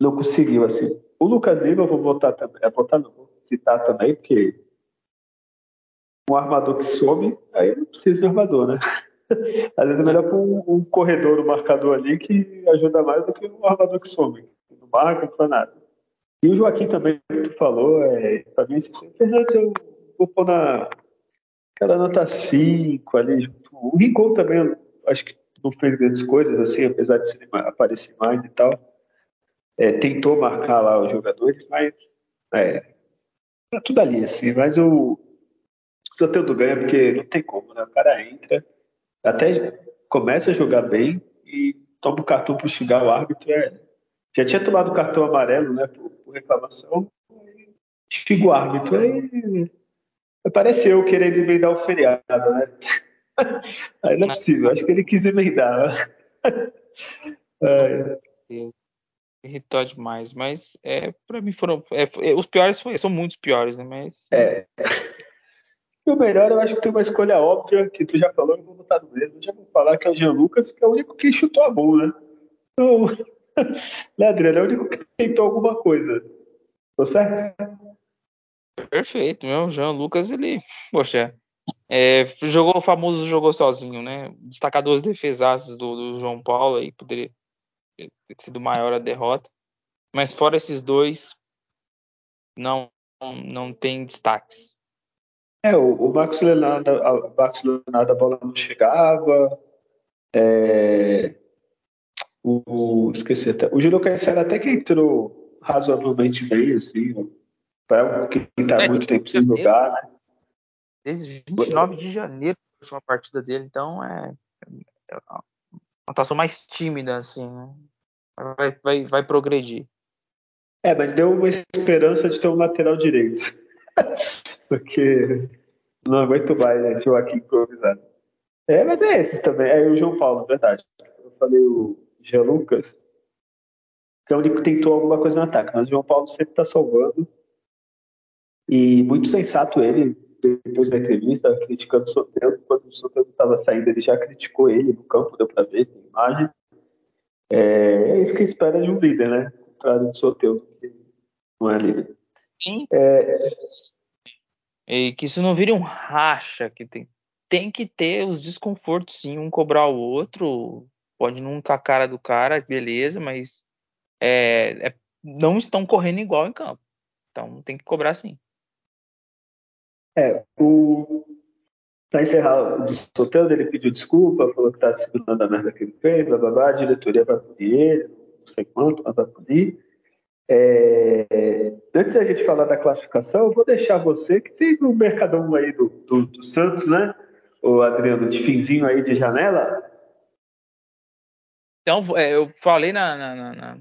não conseguiu, assim. O Lucas Lima eu vou botar é, botar, não, vou citar também, porque um armador que some, aí não precisa de armador, né? Às vezes é melhor para um, um, corredor, um marcador ali que ajuda mais do que um armador que some, não marca, não faz nada. E o Joaquim também, que tu falou, é, para mim, Fernandes eu vou pôr na, Cara, nota 5 ali. O Rincon também, acho que não fez grandes coisas, assim, apesar de aparecer mais e tal. É, tentou marcar lá os jogadores, mas é, tá tudo ali, assim. Mas o Soteldo ganha porque não tem como, né? O cara entra, até começa a jogar bem e toma o cartão para xingar o árbitro. É, já tinha tomado o cartão amarelo, né, por, por reclamação. Xinga o árbitro. Aí Parece eu querendo emendar o feriado, né? Aí não é possível, acho que ele quis emendar. é. Irritou demais, mas é, para mim foram. É, é, os piores foi, são muitos piores, né? Mas. É. E o melhor, eu acho que tem uma escolha óbvia, que tu já falou, eu vou botar no mesmo. Já vou falar que é o Jean Lucas, que é o único que chutou a bola, né? Então, né, Adriano? É o único que tentou alguma coisa. Tô certo? Perfeito, meu. Jean Lucas, ele, poxa, é, jogou o famoso jogou sozinho, né? Destacar duas defesas do, do, João Paulo aí, poderia ter sido maior a derrota. Mas fora esses dois, não, não tem destaques. É, o, o Max Leonardo, a, Max Leonardo, a bola não chegava. É, o, o, esqueci até. O Júlio Cancela até que entrou razoavelmente bem, assim, para que está é, muito tempo sem jogar, né? Desde 29 de janeiro, a última partida dele, então é, é uma atuação mais tímida, assim, né? Vai, vai, vai progredir. É, mas deu uma esperança de ter um lateral direito. Porque não aguento mais né, Joaquim improvisado. É, mas é esses também. É o João Paulo, verdade. Eu falei o Jean Lucas, que é o único que tentou alguma coisa no ataque, mas o João Paulo sempre está salvando. E muito sensato ele, depois da entrevista, criticando o Soteldo. Quando o Soteldo estava saindo, ele já criticou ele no campo, deu para ver, tem imagem. É, é, isso que espera de um líder, né? Contrário do Soteldo, que não é líder. Sim. É, E que isso não vire um racha, que tem, tem que ter os desconfortos sim, um cobrar o outro, pode não com a cara do cara, beleza, mas é, é, não estão correndo igual em campo. Então tem que cobrar sim. É, o, Pra encerrar o solteiro, ele pediu desculpa, falou que tá segurando a merda que ele fez, blá blá blá, a diretoria vai punir ele, não sei quanto, mas vai punir. É, antes da gente falar da classificação, eu vou deixar você que tem o um mercadão aí do, do, do, Santos, né? O Adriano, de finzinho aí de janela. Então, é, eu falei na, na, na,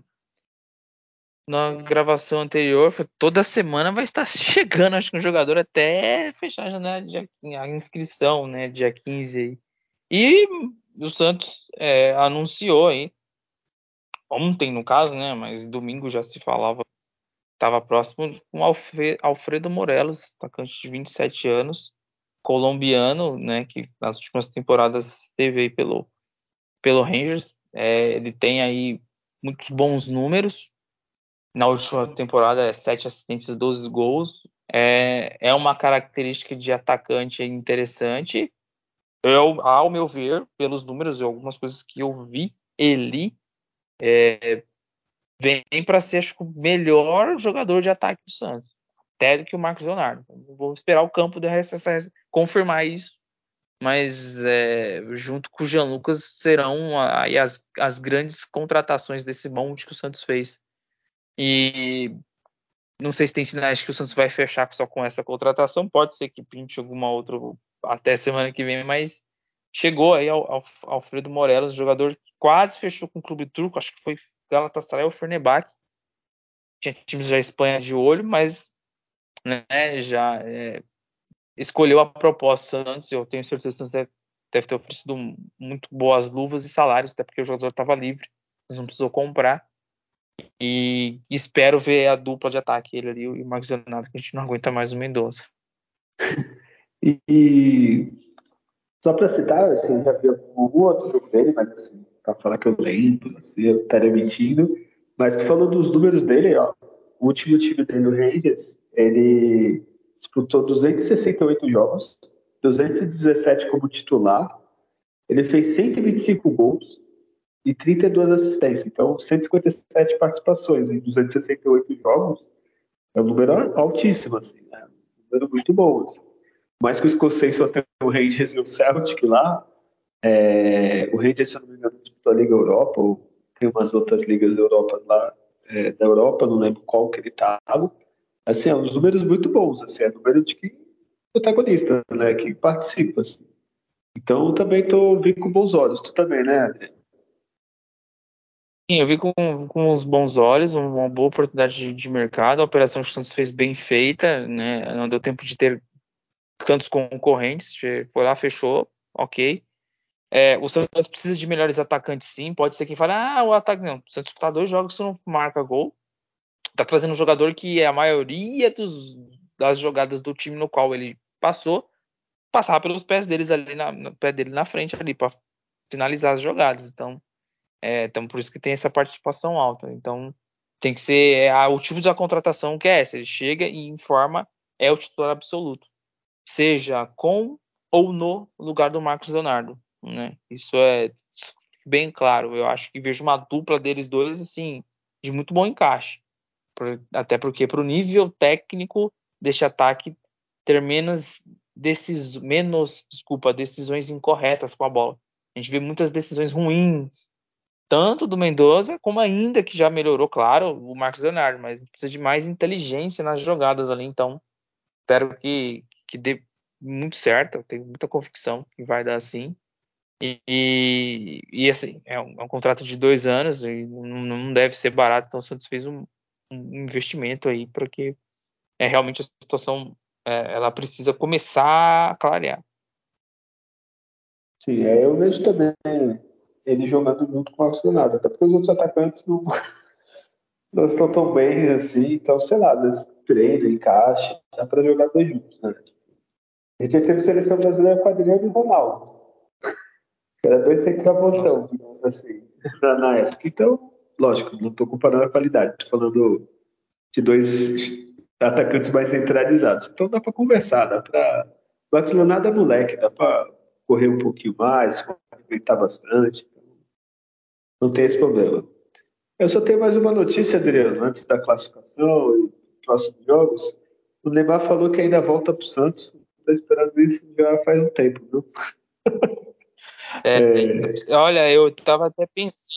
na gravação anterior, toda semana vai estar chegando, acho que um jogador até fechar a janela de a inscrição, né, dia 15 aí. E o Santos é, anunciou aí, ontem no caso, né, mas domingo já se falava, estava próximo com Alfredo Morelos, atacante de 27 anos, colombiano, né, que nas últimas temporadas esteve aí pelo, pelo Rangers, é, ele tem aí muitos bons números, na última temporada é 7 assistências, 12 gols. É, é uma característica de atacante interessante. Eu, ao meu ver, pelos números e algumas coisas que eu vi, ele é, vem para ser acho, o melhor jogador de ataque do Santos. Até do que o Marcos Leonardo. Vou esperar o campo da RSS confirmar isso. Mas é, junto com o Jean Lucas serão aí as, as grandes contratações desse monte que o Santos fez e não sei se tem sinais que o Santos vai fechar só com essa contratação. Pode ser que pinte alguma outra até semana que vem, mas chegou aí ao, ao Alfredo Morelos, jogador que quase fechou com o clube turco, acho que foi Galatasaray ou Fenerbahçe. Tinha times da Espanha de olho, mas né, já é, escolheu a proposta antes. Eu tenho certeza que o Santos deve ter oferecido muito boas luvas e salários, até porque o jogador estava livre, não precisou comprar. E espero ver a dupla de ataque, ele ali e o Marcos Leonardo, que a gente não aguenta mais o Mendonça. E, só para citar, assim, já vi algum outro jogo dele, mas assim, para falar que eu lembro, assim, eu estaria mentindo. Mas falando dos números dele, ó, o último time dele, o Rangers, ele disputou 268 jogos, 217 como titular, ele fez 125 gols, e 32 assistências. Então, 157 participações em 268 jogos é um número altíssimo, assim, né? um número muito bom. Assim. Mais que o escocês só tem o Rangers e o Celtic lá, é, o Rangers, se não me engano, disputou a Liga Europa, ou tem umas outras ligas da Europa lá, é, da Europa, não lembro qual que ele estava. Assim, é uns números muito bons, assim, é número de que protagonista, né, que participa, assim. Então, também estou vendo com bons olhos. Tu também, né? Sim, eu vi com, com os bons olhos, uma boa oportunidade de, de mercado. A operação que o Santos fez bem feita, né? Não deu tempo de ter tantos concorrentes. Foi lá, fechou, ok. É, o Santos precisa de melhores atacantes, sim. Pode ser quem fale, ah, o ataque não. O Santos está dois jogos que não marca gol. Tá trazendo um jogador que é a maioria dos, das jogadas do time no qual ele passou, passava pelos pés deles ali na, pé dele na frente ali para finalizar as jogadas. Então, é, então, por isso que tem essa participação alta. Então, tem que ser é, o tipo da contratação que é essa. Ele chega e informa, é o titular absoluto. Seja com ou no lugar do Marcos Leonardo. Né? Isso é bem claro. Eu acho que vejo uma dupla deles dois, assim, de muito bom encaixe. Até porque, para o nível técnico deste ataque, ter menos, decis, menos desculpa, decisões incorretas com a bola. A gente vê muitas decisões ruins tanto do Mendoza, como ainda que já melhorou, claro, o Marcos Leonardo, mas precisa de mais inteligência nas jogadas ali, então espero que, que dê muito certo, eu tenho muita convicção que vai dar assim. E, e, e assim, é um, é um, contrato de dois anos e não, deve ser barato, então o Santos fez um, um investimento aí para que é, realmente a situação é, ela precisa começar a clarear. Sim, é, eu vejo também ele jogando junto com o Arsenal. Até porque os outros atacantes não, não estão tão bem assim. Então, sei lá, às vezes treino, encaixe, dá para jogar dois juntos, né? A gente teve seleção brasileira com Adriano e Ronaldo. Era dois centroavantão, digamos assim, na, na época. Então, lógico, não estou comparando a qualidade, estou falando de dois atacantes mais centralizados. Então dá para conversar, dá para. O Leonardo é moleque, dá para correr um pouquinho mais, movimentar bastante. Não tem esse problema. Eu só tenho mais uma notícia, Adriano, antes da classificação e próximos jogos. O Neymar falou que ainda volta para o Santos. Estou esperando isso já faz um tempo, viu? É, é... Olha, eu estava até pensando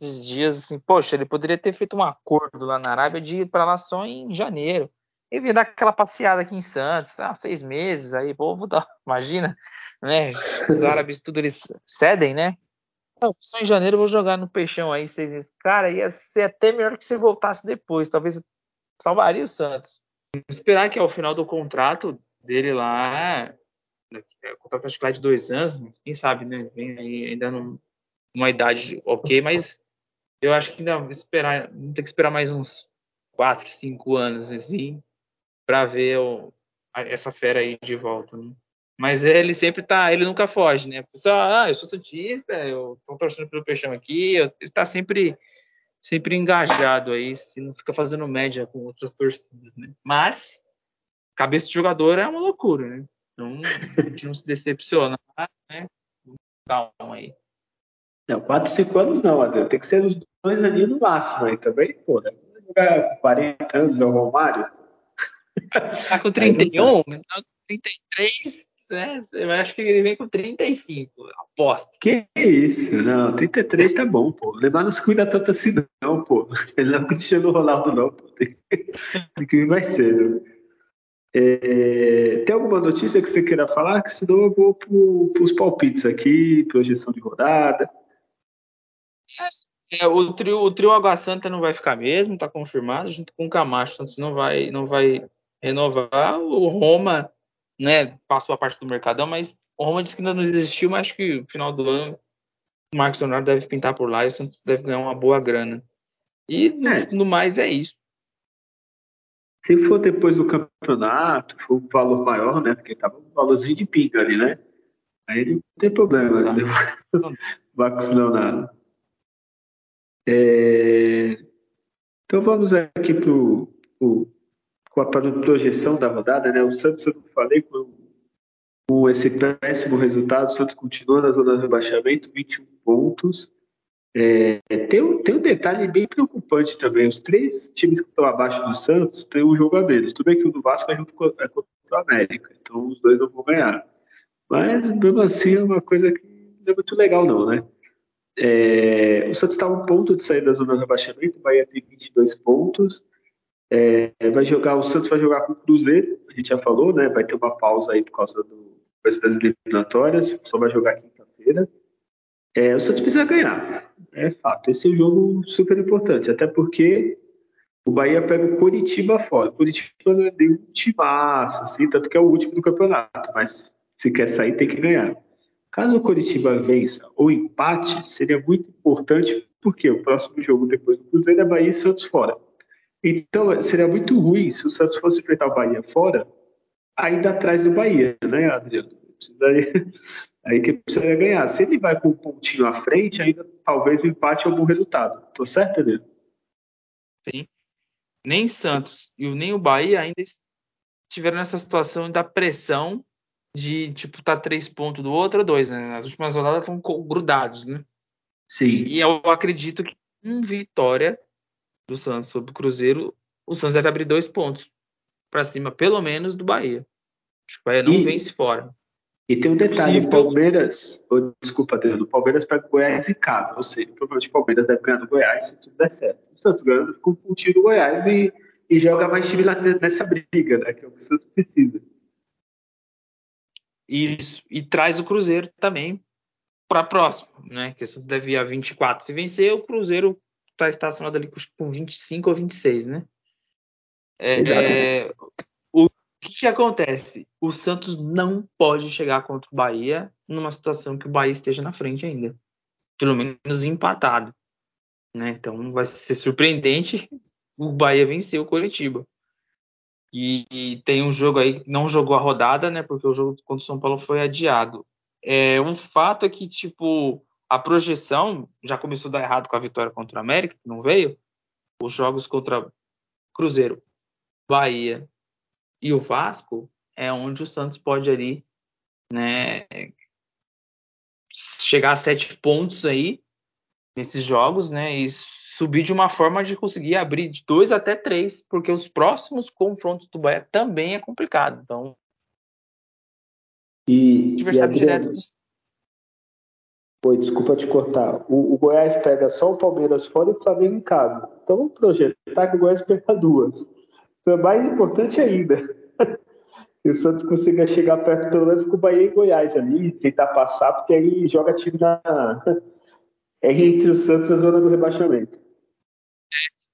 esses dias assim, poxa, ele poderia ter feito um acordo lá na Arábia de ir para lá só em janeiro. E vir dar aquela passeada aqui em Santos, ah, seis meses, aí, pô, vou dar, imagina, né? Os árabes tudo eles cedem, né? Não, só em janeiro eu vou jogar no peixão aí seis meses. Cara, ia ser até melhor que você voltasse depois, talvez salvaria o Santos. Esperar que ao final do contrato dele lá, o contrato acho que lá de dois anos, quem sabe, né? Vem aí ainda não uma idade ok, mas eu acho que ainda esperar, não tem que esperar mais uns 4, 5 anos assim para ver o, essa fera aí de volta. Né? Mas ele sempre tá, ele nunca foge, né? Pessoal, ah, eu sou santista, eu tô torcendo pelo Peixão aqui, eu, ele tá sempre sempre engajado aí, se não fica fazendo média com outras torcidas, né? Mas cabeça de jogador é uma loucura, né? Então a gente não se decepciona, né? Calma aí. Não, 4, 5 anos não, Adriano. Tem que ser os dois ali no máximo aí também, pô. Né? Jogar 40 anos é o Romário. Tá com 31, tá com 33, né? Eu acho que ele vem com 35, aposto. Que isso? Não, 33 tá bom, pô. Levar não se cuida tanto assim, não, pô. Ele não é o Cristiano Ronaldo, não, pô. Tem, tem que vir mais cedo. É, tem alguma notícia que você queira falar? Que senão eu vou para os palpites aqui, projeção de rodada. É, o trio, o trio Água Santa não vai ficar mesmo, tá confirmado, junto com o Camacho, então não vai, não vai renovar. O Roma, né, passou a parte do Mercadão, mas o Roma disse que ainda não existiu, mas acho que no final do ano o Marcos Leonardo deve pintar por lá e o Santos deve ganhar uma boa grana. E no, é. no mais é isso. Se for depois do campeonato, for um valor maior, né? Porque tava um valorzinho de pinga ali, né? Aí não tem problema, né? Marcos Leonardo. É... Então vamos aqui para a projeção da rodada. Né? O Santos, eu não falei, com, com esse péssimo resultado, o Santos continua na zona de rebaixamento, 21 pontos. É, tem, um, tem um detalhe bem preocupante também. Os três times que estão abaixo do Santos têm um jogo a menos. Tudo bem que o do Vasco é junto com, é contra o América, então os dois não vão ganhar. Mas, mesmo assim, é uma coisa que não é muito legal, não, né? É, o Santos está a um ponto de sair da zona de rebaixamento, o Bahia tem 22 pontos. É, vai jogar, o Santos vai jogar com o Cruzeiro, a gente já falou, né? Vai ter uma pausa aí por causa do, das eliminatórias, só vai jogar quinta-feira. É, o Santos precisa ganhar, é fato. Esse é um jogo super importante, até porque o Bahia pega o Curitiba fora. O Curitiba não é nem um timaço, assim, tanto que é o último do campeonato, mas se quer sair tem que ganhar. Caso o Curitiba vença ou empate, seria muito importante, porque o próximo jogo depois do Cruzeiro é Bahia e Santos fora. Então, seria muito ruim se o Santos fosse enfrentar o Bahia fora, ainda atrás do Bahia, né, Adriano? Precisaria, aí que precisaria ganhar. Se ele vai com um pontinho à frente, ainda talvez o empate é um bom resultado. Tô certo, Adriano? Sim. Nem Santos e nem o Bahia ainda estiveram nessa situação da pressão de, tipo, tá três pontos do outro ou dois, né? As últimas rodadas estão grudados, né? Sim. E eu acredito que com vitória do Santos sobre o Cruzeiro, o Santos deve abrir dois pontos para cima, pelo menos, do Bahia. Acho que o Bahia não e, vence fora. E tem um detalhe, o Palmeiras, oh, desculpa, o Palmeiras pega o Goiás em casa, ou seja, provavelmente o Palmeiras deve ganhar do Goiás se tudo der certo. O Santos ganha com um pontinho do Goiás e, e joga mais time lá nessa briga, né? Que é o que o Santos precisa. Isso, e traz o Cruzeiro também para próximo, né? Que isso deve ir a 24. Se vencer, o Cruzeiro está estacionado ali com 25 ou 26, né? É, é, o que, que acontece? O Santos não pode chegar contra o Bahia numa situação que o Bahia esteja na frente ainda. Pelo menos empatado. Né? Então vai ser surpreendente o Bahia vencer o Coritiba. E, e, tem um jogo aí que não jogou a rodada, né? Porque o jogo contra o São Paulo foi adiado. É, um fato é que, tipo, a projeção já começou a dar errado com a vitória contra o América, que não veio. Os jogos contra Cruzeiro Bahia e o Vasco, é onde o Santos pode ali, né, chegar a sete pontos aí nesses jogos, né, e subir de uma forma de conseguir abrir de dois até três, porque os próximos confrontos do Bahia também é complicado. Então, e, adversário e direto do... Oi, desculpa te cortar. O, o, Goiás pega só o Palmeiras fora e o Flamengo em casa. Então vamos projetar que o Goiás pega duas. Então é mais importante ainda. que o Santos consiga chegar perto pelo menos com o Bahia e Goiás ali, tentar passar, porque aí joga time na. É entre o Santos e a zona do rebaixamento.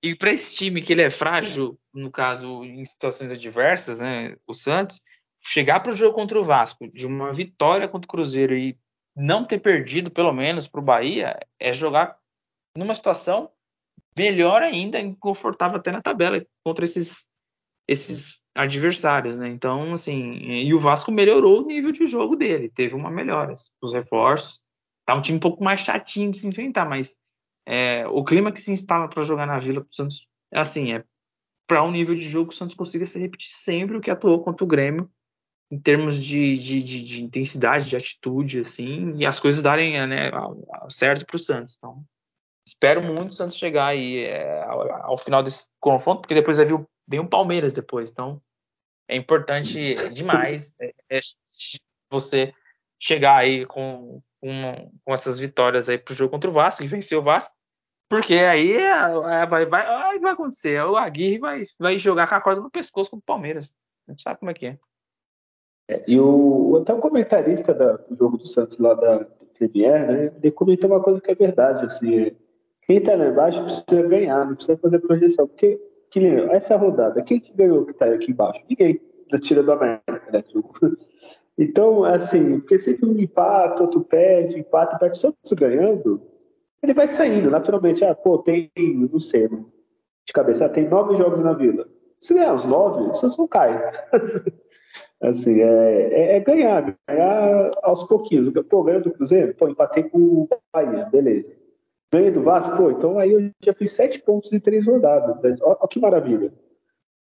E para esse time que ele é frágil, no caso, em situações adversas, né, o Santos, chegar para o jogo contra o Vasco de uma vitória contra o Cruzeiro e não ter perdido, pelo menos, para o Bahia, é jogar numa situação melhor ainda, confortável até na tabela contra esses, esses adversários, né? Então, assim, e o Vasco melhorou o nível de jogo dele, teve uma melhora, os reforços. Tá um time um pouco mais chatinho de se enfrentar, mas é, o clima que se instala para jogar na Vila pro Santos, assim, é para um nível de jogo que o Santos consiga se repetir sempre o que atuou contra o Grêmio em termos de, de, de, de, intensidade, de atitude, assim, e as coisas darem né, certo para o Santos. Então, espero muito o Santos chegar aí é, ao, ao, final desse confronto, porque depois vai vir bem o Palmeiras depois. Então, é importante demais é, é, você chegar aí com, com, com essas vitórias aí para o jogo contra o Vasco e vencer o Vasco. Porque aí é, é, vai, vai, vai acontecer. O Aguirre vai, vai jogar com a corda no pescoço com o Palmeiras. A gente sabe como é que é. É, e o, até o comentarista da, do jogo do Santos lá da Premier, né, ele comentou uma coisa que é verdade, assim, quem está lá embaixo precisa ganhar, não precisa fazer projeção, porque que essa rodada, quem que ganhou que está aqui embaixo? Ninguém, da tira do América, né, Então, assim, porque sempre um empata, outro perde, empata, perde, só ganhando, ele vai saindo, naturalmente, ah, pô, tem, não sei, de cabeça, ah, tem nove jogos na Vila. Se ganhar os nove, Santos não cai. Assim, é, é, é, ganhar, ganhar aos pouquinhos. Pô, ganhou do Cruzeiro? Pô, empatei com o Bahia, beleza. Ganhei do Vasco? Pô, então aí eu já fiz sete pontos em três rodadas. Né? Olha que maravilha.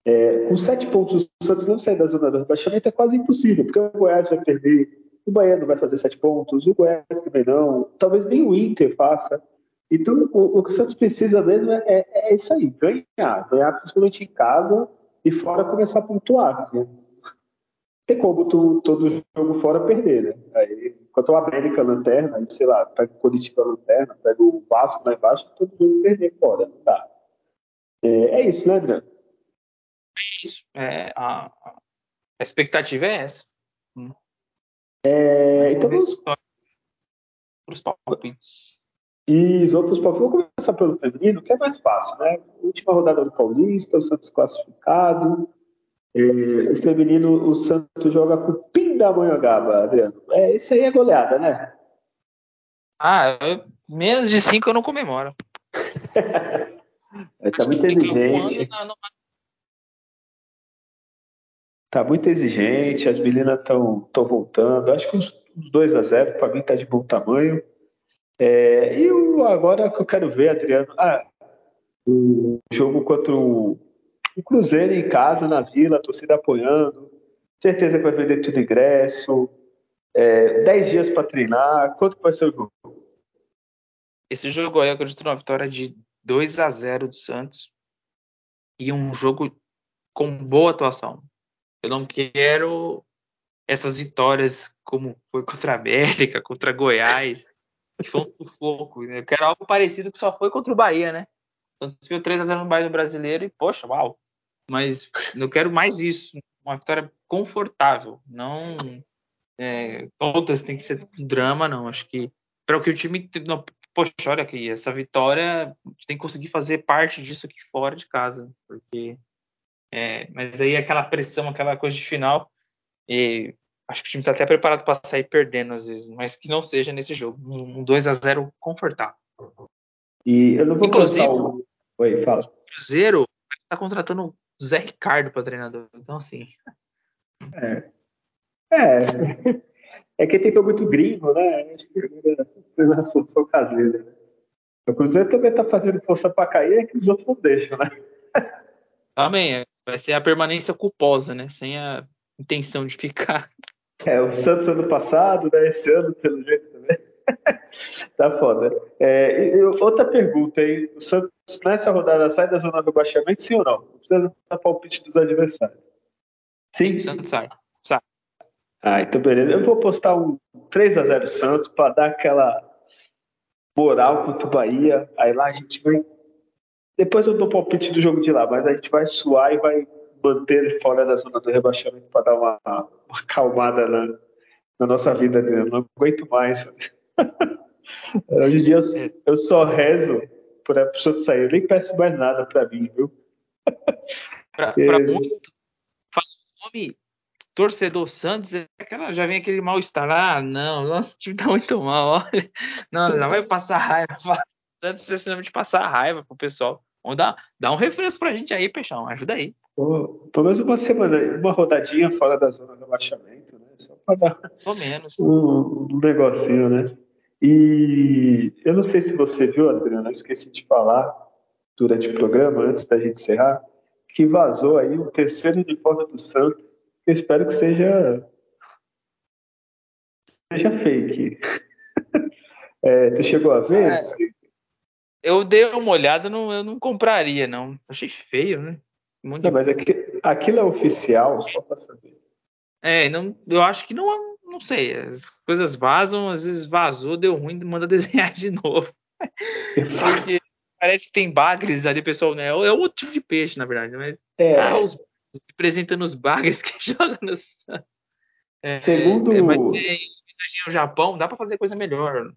É, com sete pontos, o Santos não sair da zona do rebaixamento é quase impossível, porque o Goiás vai perder, o Bahia não vai fazer sete pontos, o Goiás também não, talvez nem o Inter faça. Então, o, o que o Santos precisa mesmo é, é, é isso aí, ganhar. Ganhar principalmente em casa e fora começar a pontuar. Né? Tem como tu todo jogo fora perder, né? Aí, enquanto o América lanterna, aí, sei lá, pega o Curitiba lanterna, pega o Vasco lá embaixo, todo jogo perder fora, não dá. É, é isso, né, Adriano? É isso. É, a, a, expectativa é essa. Hum. É, então vamos para os palpites. Para os palpites. Vou começar pelo feminino, que é mais fácil, né? Última rodada do Paulista, o Santos classificado. É, o feminino, o Santos joga com o Pindamonhangaba, Adriano. É, isso aí é goleada, né? Ah, eu, menos de cinco eu não comemoro. é, tá muito exigente. Tá muito exigente, as meninas estão voltando. Acho que uns 2 a 0 para mim tá de bom tamanho. É, e o, agora que eu quero ver, Adriano, ah, o jogo contra o o Cruzeiro em casa, na Vila, a torcida apoiando. Certeza que vai vender tudo ingresso. É, dez dias para treinar. Quanto vai ser o jogo? Esse jogo aí eu acredito numa vitória de 2 a 0 do Santos. E um jogo com boa atuação. Eu não quero essas vitórias como foi contra a América, contra Goiás, que foi um sufoco. Né? Eu quero algo parecido que só foi contra o Bahia, né? Então, se viu 3x0 no Bahia Brasileiro e, poxa, uau. Mas eu quero mais isso. Uma vitória confortável. Não. É, todas tem que ser drama, não. Acho que. Para o que o time. Não, poxa, olha aqui. Essa vitória. tem que conseguir fazer parte disso aqui fora de casa. Porque. É, mas aí aquela pressão, aquela coisa de final. E acho que o time está até preparado para sair perdendo às vezes, mas que não seja nesse jogo. Um 2 a 0 confortável. E eu não vou Inclusive, o... Oi, fala. O Cruzeiro está contratando Zé Ricardo para treinador. Então, assim. É. É. É que tentou muito gringo, né? Acho que foi uma solução caseira. Né? O Cruzeiro também está fazendo força para cair, é que os outros não deixam, né? Também. Vai ser a permanência culposa, né? Sem a intenção de ficar. É, o Santos ano passado, né? Esse ano, pelo jeito também. tá foda. É, e, outra pergunta aí. O Santos nessa rodada sai da zona do baixamento, sim ou não? Não precisa dar palpite dos adversários. Sim, o Santos sai. sai. Ah, então beleza. Eu vou postar um 3x0 Santos para dar aquela moral contra o Bahia. Aí lá a gente vai. Depois eu dou palpite do jogo de lá, mas a gente vai suar e vai manter ele fora da zona do rebaixamento para dar uma, uma acalmada na, na nossa vida. Né? Eu não aguento mais. Hoje em dia eu, eu só rezo para a pessoa sair. Eu nem peço mais nada para mim, viu? Para é... muito, fala o nome torcedor Santos, é aquela, já vem aquele mal-estar. Ah, não, nosso time tá muito mal, olha. Não, não vai passar raiva. Santos precisamente passar raiva pro pessoal. Vamos dar, dar um refresco pra gente aí, Peixão. Ajuda aí. Pô, pelo menos uma semana, uma rodadinha fora da zona do rebaixamento, né? Só para dar menos. Um, um, negocinho, né? E eu não sei se você viu, Adriano, eu esqueci de falar durante o programa, antes da gente encerrar, que vazou aí o terceiro uniforme do Santos. Eu espero que seja seja fake. É, tu chegou a ver? É, eu dei uma olhada, não, eu não compraria, não. Achei feio, né? Um não, mas aqui, aquilo é oficial, só para saber. É, não, eu acho que não, não sei. As coisas vazam, às vezes vazou, deu ruim, manda desenhar de novo. Porque parece que tem bagres ali, pessoal, né? É outro tipo de peixe, na verdade, mas é. ah, os, representando os bagres que jogam no é, Segundo. É, mas é, o Japão, dá para fazer coisa melhor.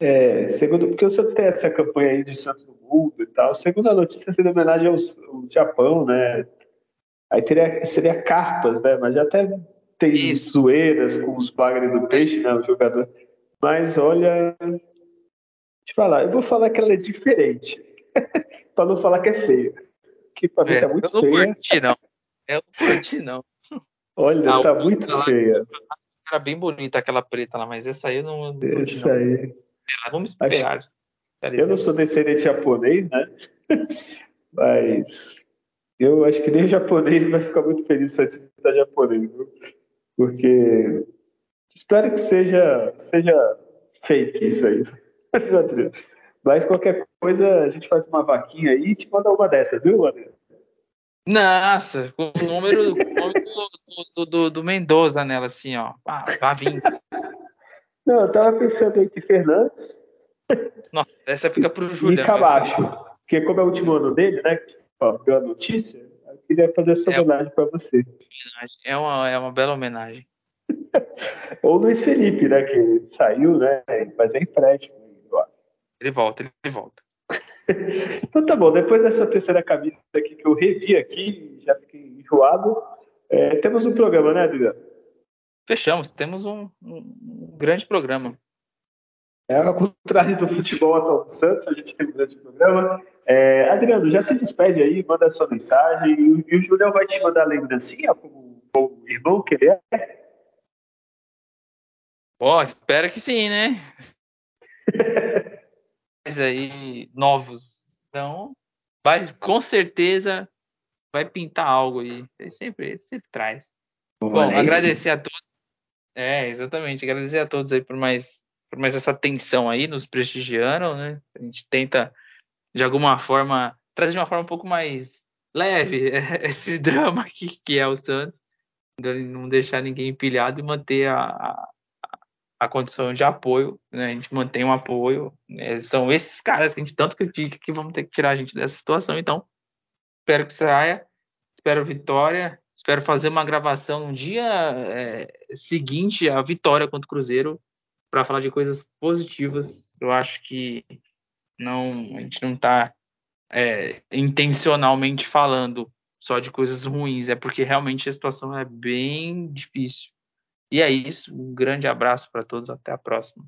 É, segundo, porque o Santos tem essa campanha aí de Santos no mundo e tal. Segundo a notícia, seria homenagem ao, ao Japão, né? Aí teria, seria carpas, né? Mas já até tem Isso. zoeiras com os bagres do peixe, né? O jogador. Mas olha, deixa eu falar, eu vou falar que ela é diferente. para não falar que é feia. Que pra mim é, tá muito eu não feia. Curti, não. Eu não curti, não. Olha, ah, tá muito feia. Era bem bonita aquela preta lá, mas essa aí eu não. não essa aí. Vamos esperar. Acho... Eu não sou descendente japonês, né? Mas eu acho que nem o japonês vai ficar muito feliz se você japonês, viu? Porque espero que seja, seja fake isso aí. Mas qualquer coisa, a gente faz uma vaquinha aí e te manda uma dessa, viu, André? Nossa, com o número, o do, do, do, do Mendoza nela, assim, ó. Ah, vá vindo. Não, eu tava pensando entre Fernandes. Nossa, essa fica pro Júlio. E Camacho. Porque como é o último ano dele, né? Ó, deu a notícia, queria fazer essa é homenagem para você. É uma, é uma bela homenagem. Ou Luiz Felipe, né? Que saiu, né? Mas é empréstimo. Ele volta, ele volta. então tá bom, depois dessa terceira camisa aqui que eu revi aqui, já fiquei enjoado, é, temos um programa, né, Adriano? Fechamos, temos um, um, grande programa. É, ao contrário do futebol atual do Santos, a gente tem um grande programa. É, Adriano, já se despede aí, manda a sua mensagem. E, e o Julião vai te mandar a lembrancinha como, como irmão que ele é? Espero que sim, né? Mas aí, novos. Então, vai, com certeza vai pintar algo aí. Ele sempre, ele sempre traz. Bom, agradecer a todos é, exatamente. Agradecer a todos aí por mais, por mais essa atenção aí, nos prestigiando, né? A gente tenta, de alguma forma, trazer de uma forma um pouco mais leve esse drama aqui, que é o Santos, não deixar ninguém empilhado e manter a, a, a condição de apoio, né? A gente mantém um apoio. Né? São esses caras que a gente tanto critica que vão ter que tirar a gente dessa situação. Então, espero que saia, espero vitória Espero fazer uma gravação no dia é, seguinte à vitória contra o Cruzeiro para falar de coisas positivas. Eu acho que não a gente não está é, intencionalmente falando só de coisas ruins, é porque realmente a situação é bem difícil. E é isso. Um grande abraço para todos. Até a próxima.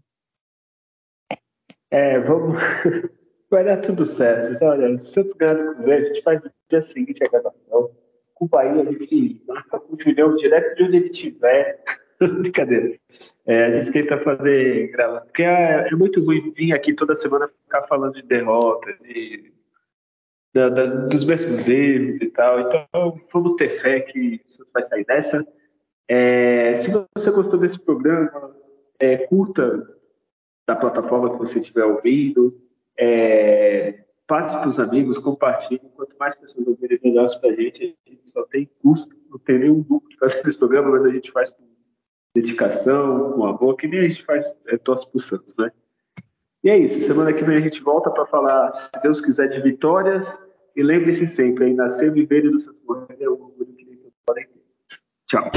É, vamos. Vai dar tudo certo. Olha, se Santos ganhar do Cruzeiro, a gente faz no dia seguinte a gravação com o Bahia, a gente marca com o Julião direto de onde ele estiver. Brincadeira. É, a gente tenta fazer grava. Porque é, é, muito ruim vir aqui toda semana ficar falando de derrotas, de da, da, dos mesmos erros e tal. Então, vamos ter fé que Santos vai sair dessa. É, se você gostou desse programa, é, curta da plataforma que você estiver ouvindo, é, passe para os amigos, compartilhe. Quanto mais pessoas ouvirem, melhor para a gente. A gente só tem custo, não tem nenhum lucro fazer esse programa, mas a gente faz com dedicação, com amor, que nem a gente faz é, torce para Santos, né? E é isso. Semana que vem a gente volta para falar, se Deus quiser, de vitórias. E lembre-se sempre, aí, nascer, viver e do Santo Morrer é o orgulho que todos podem ter. Tchau.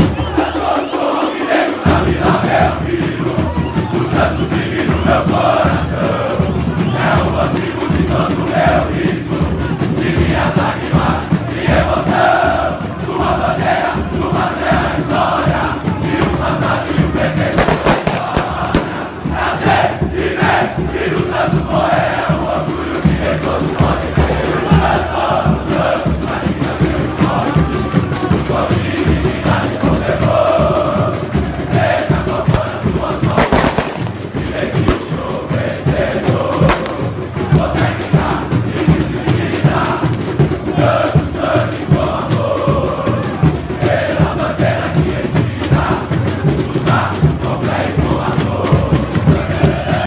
É o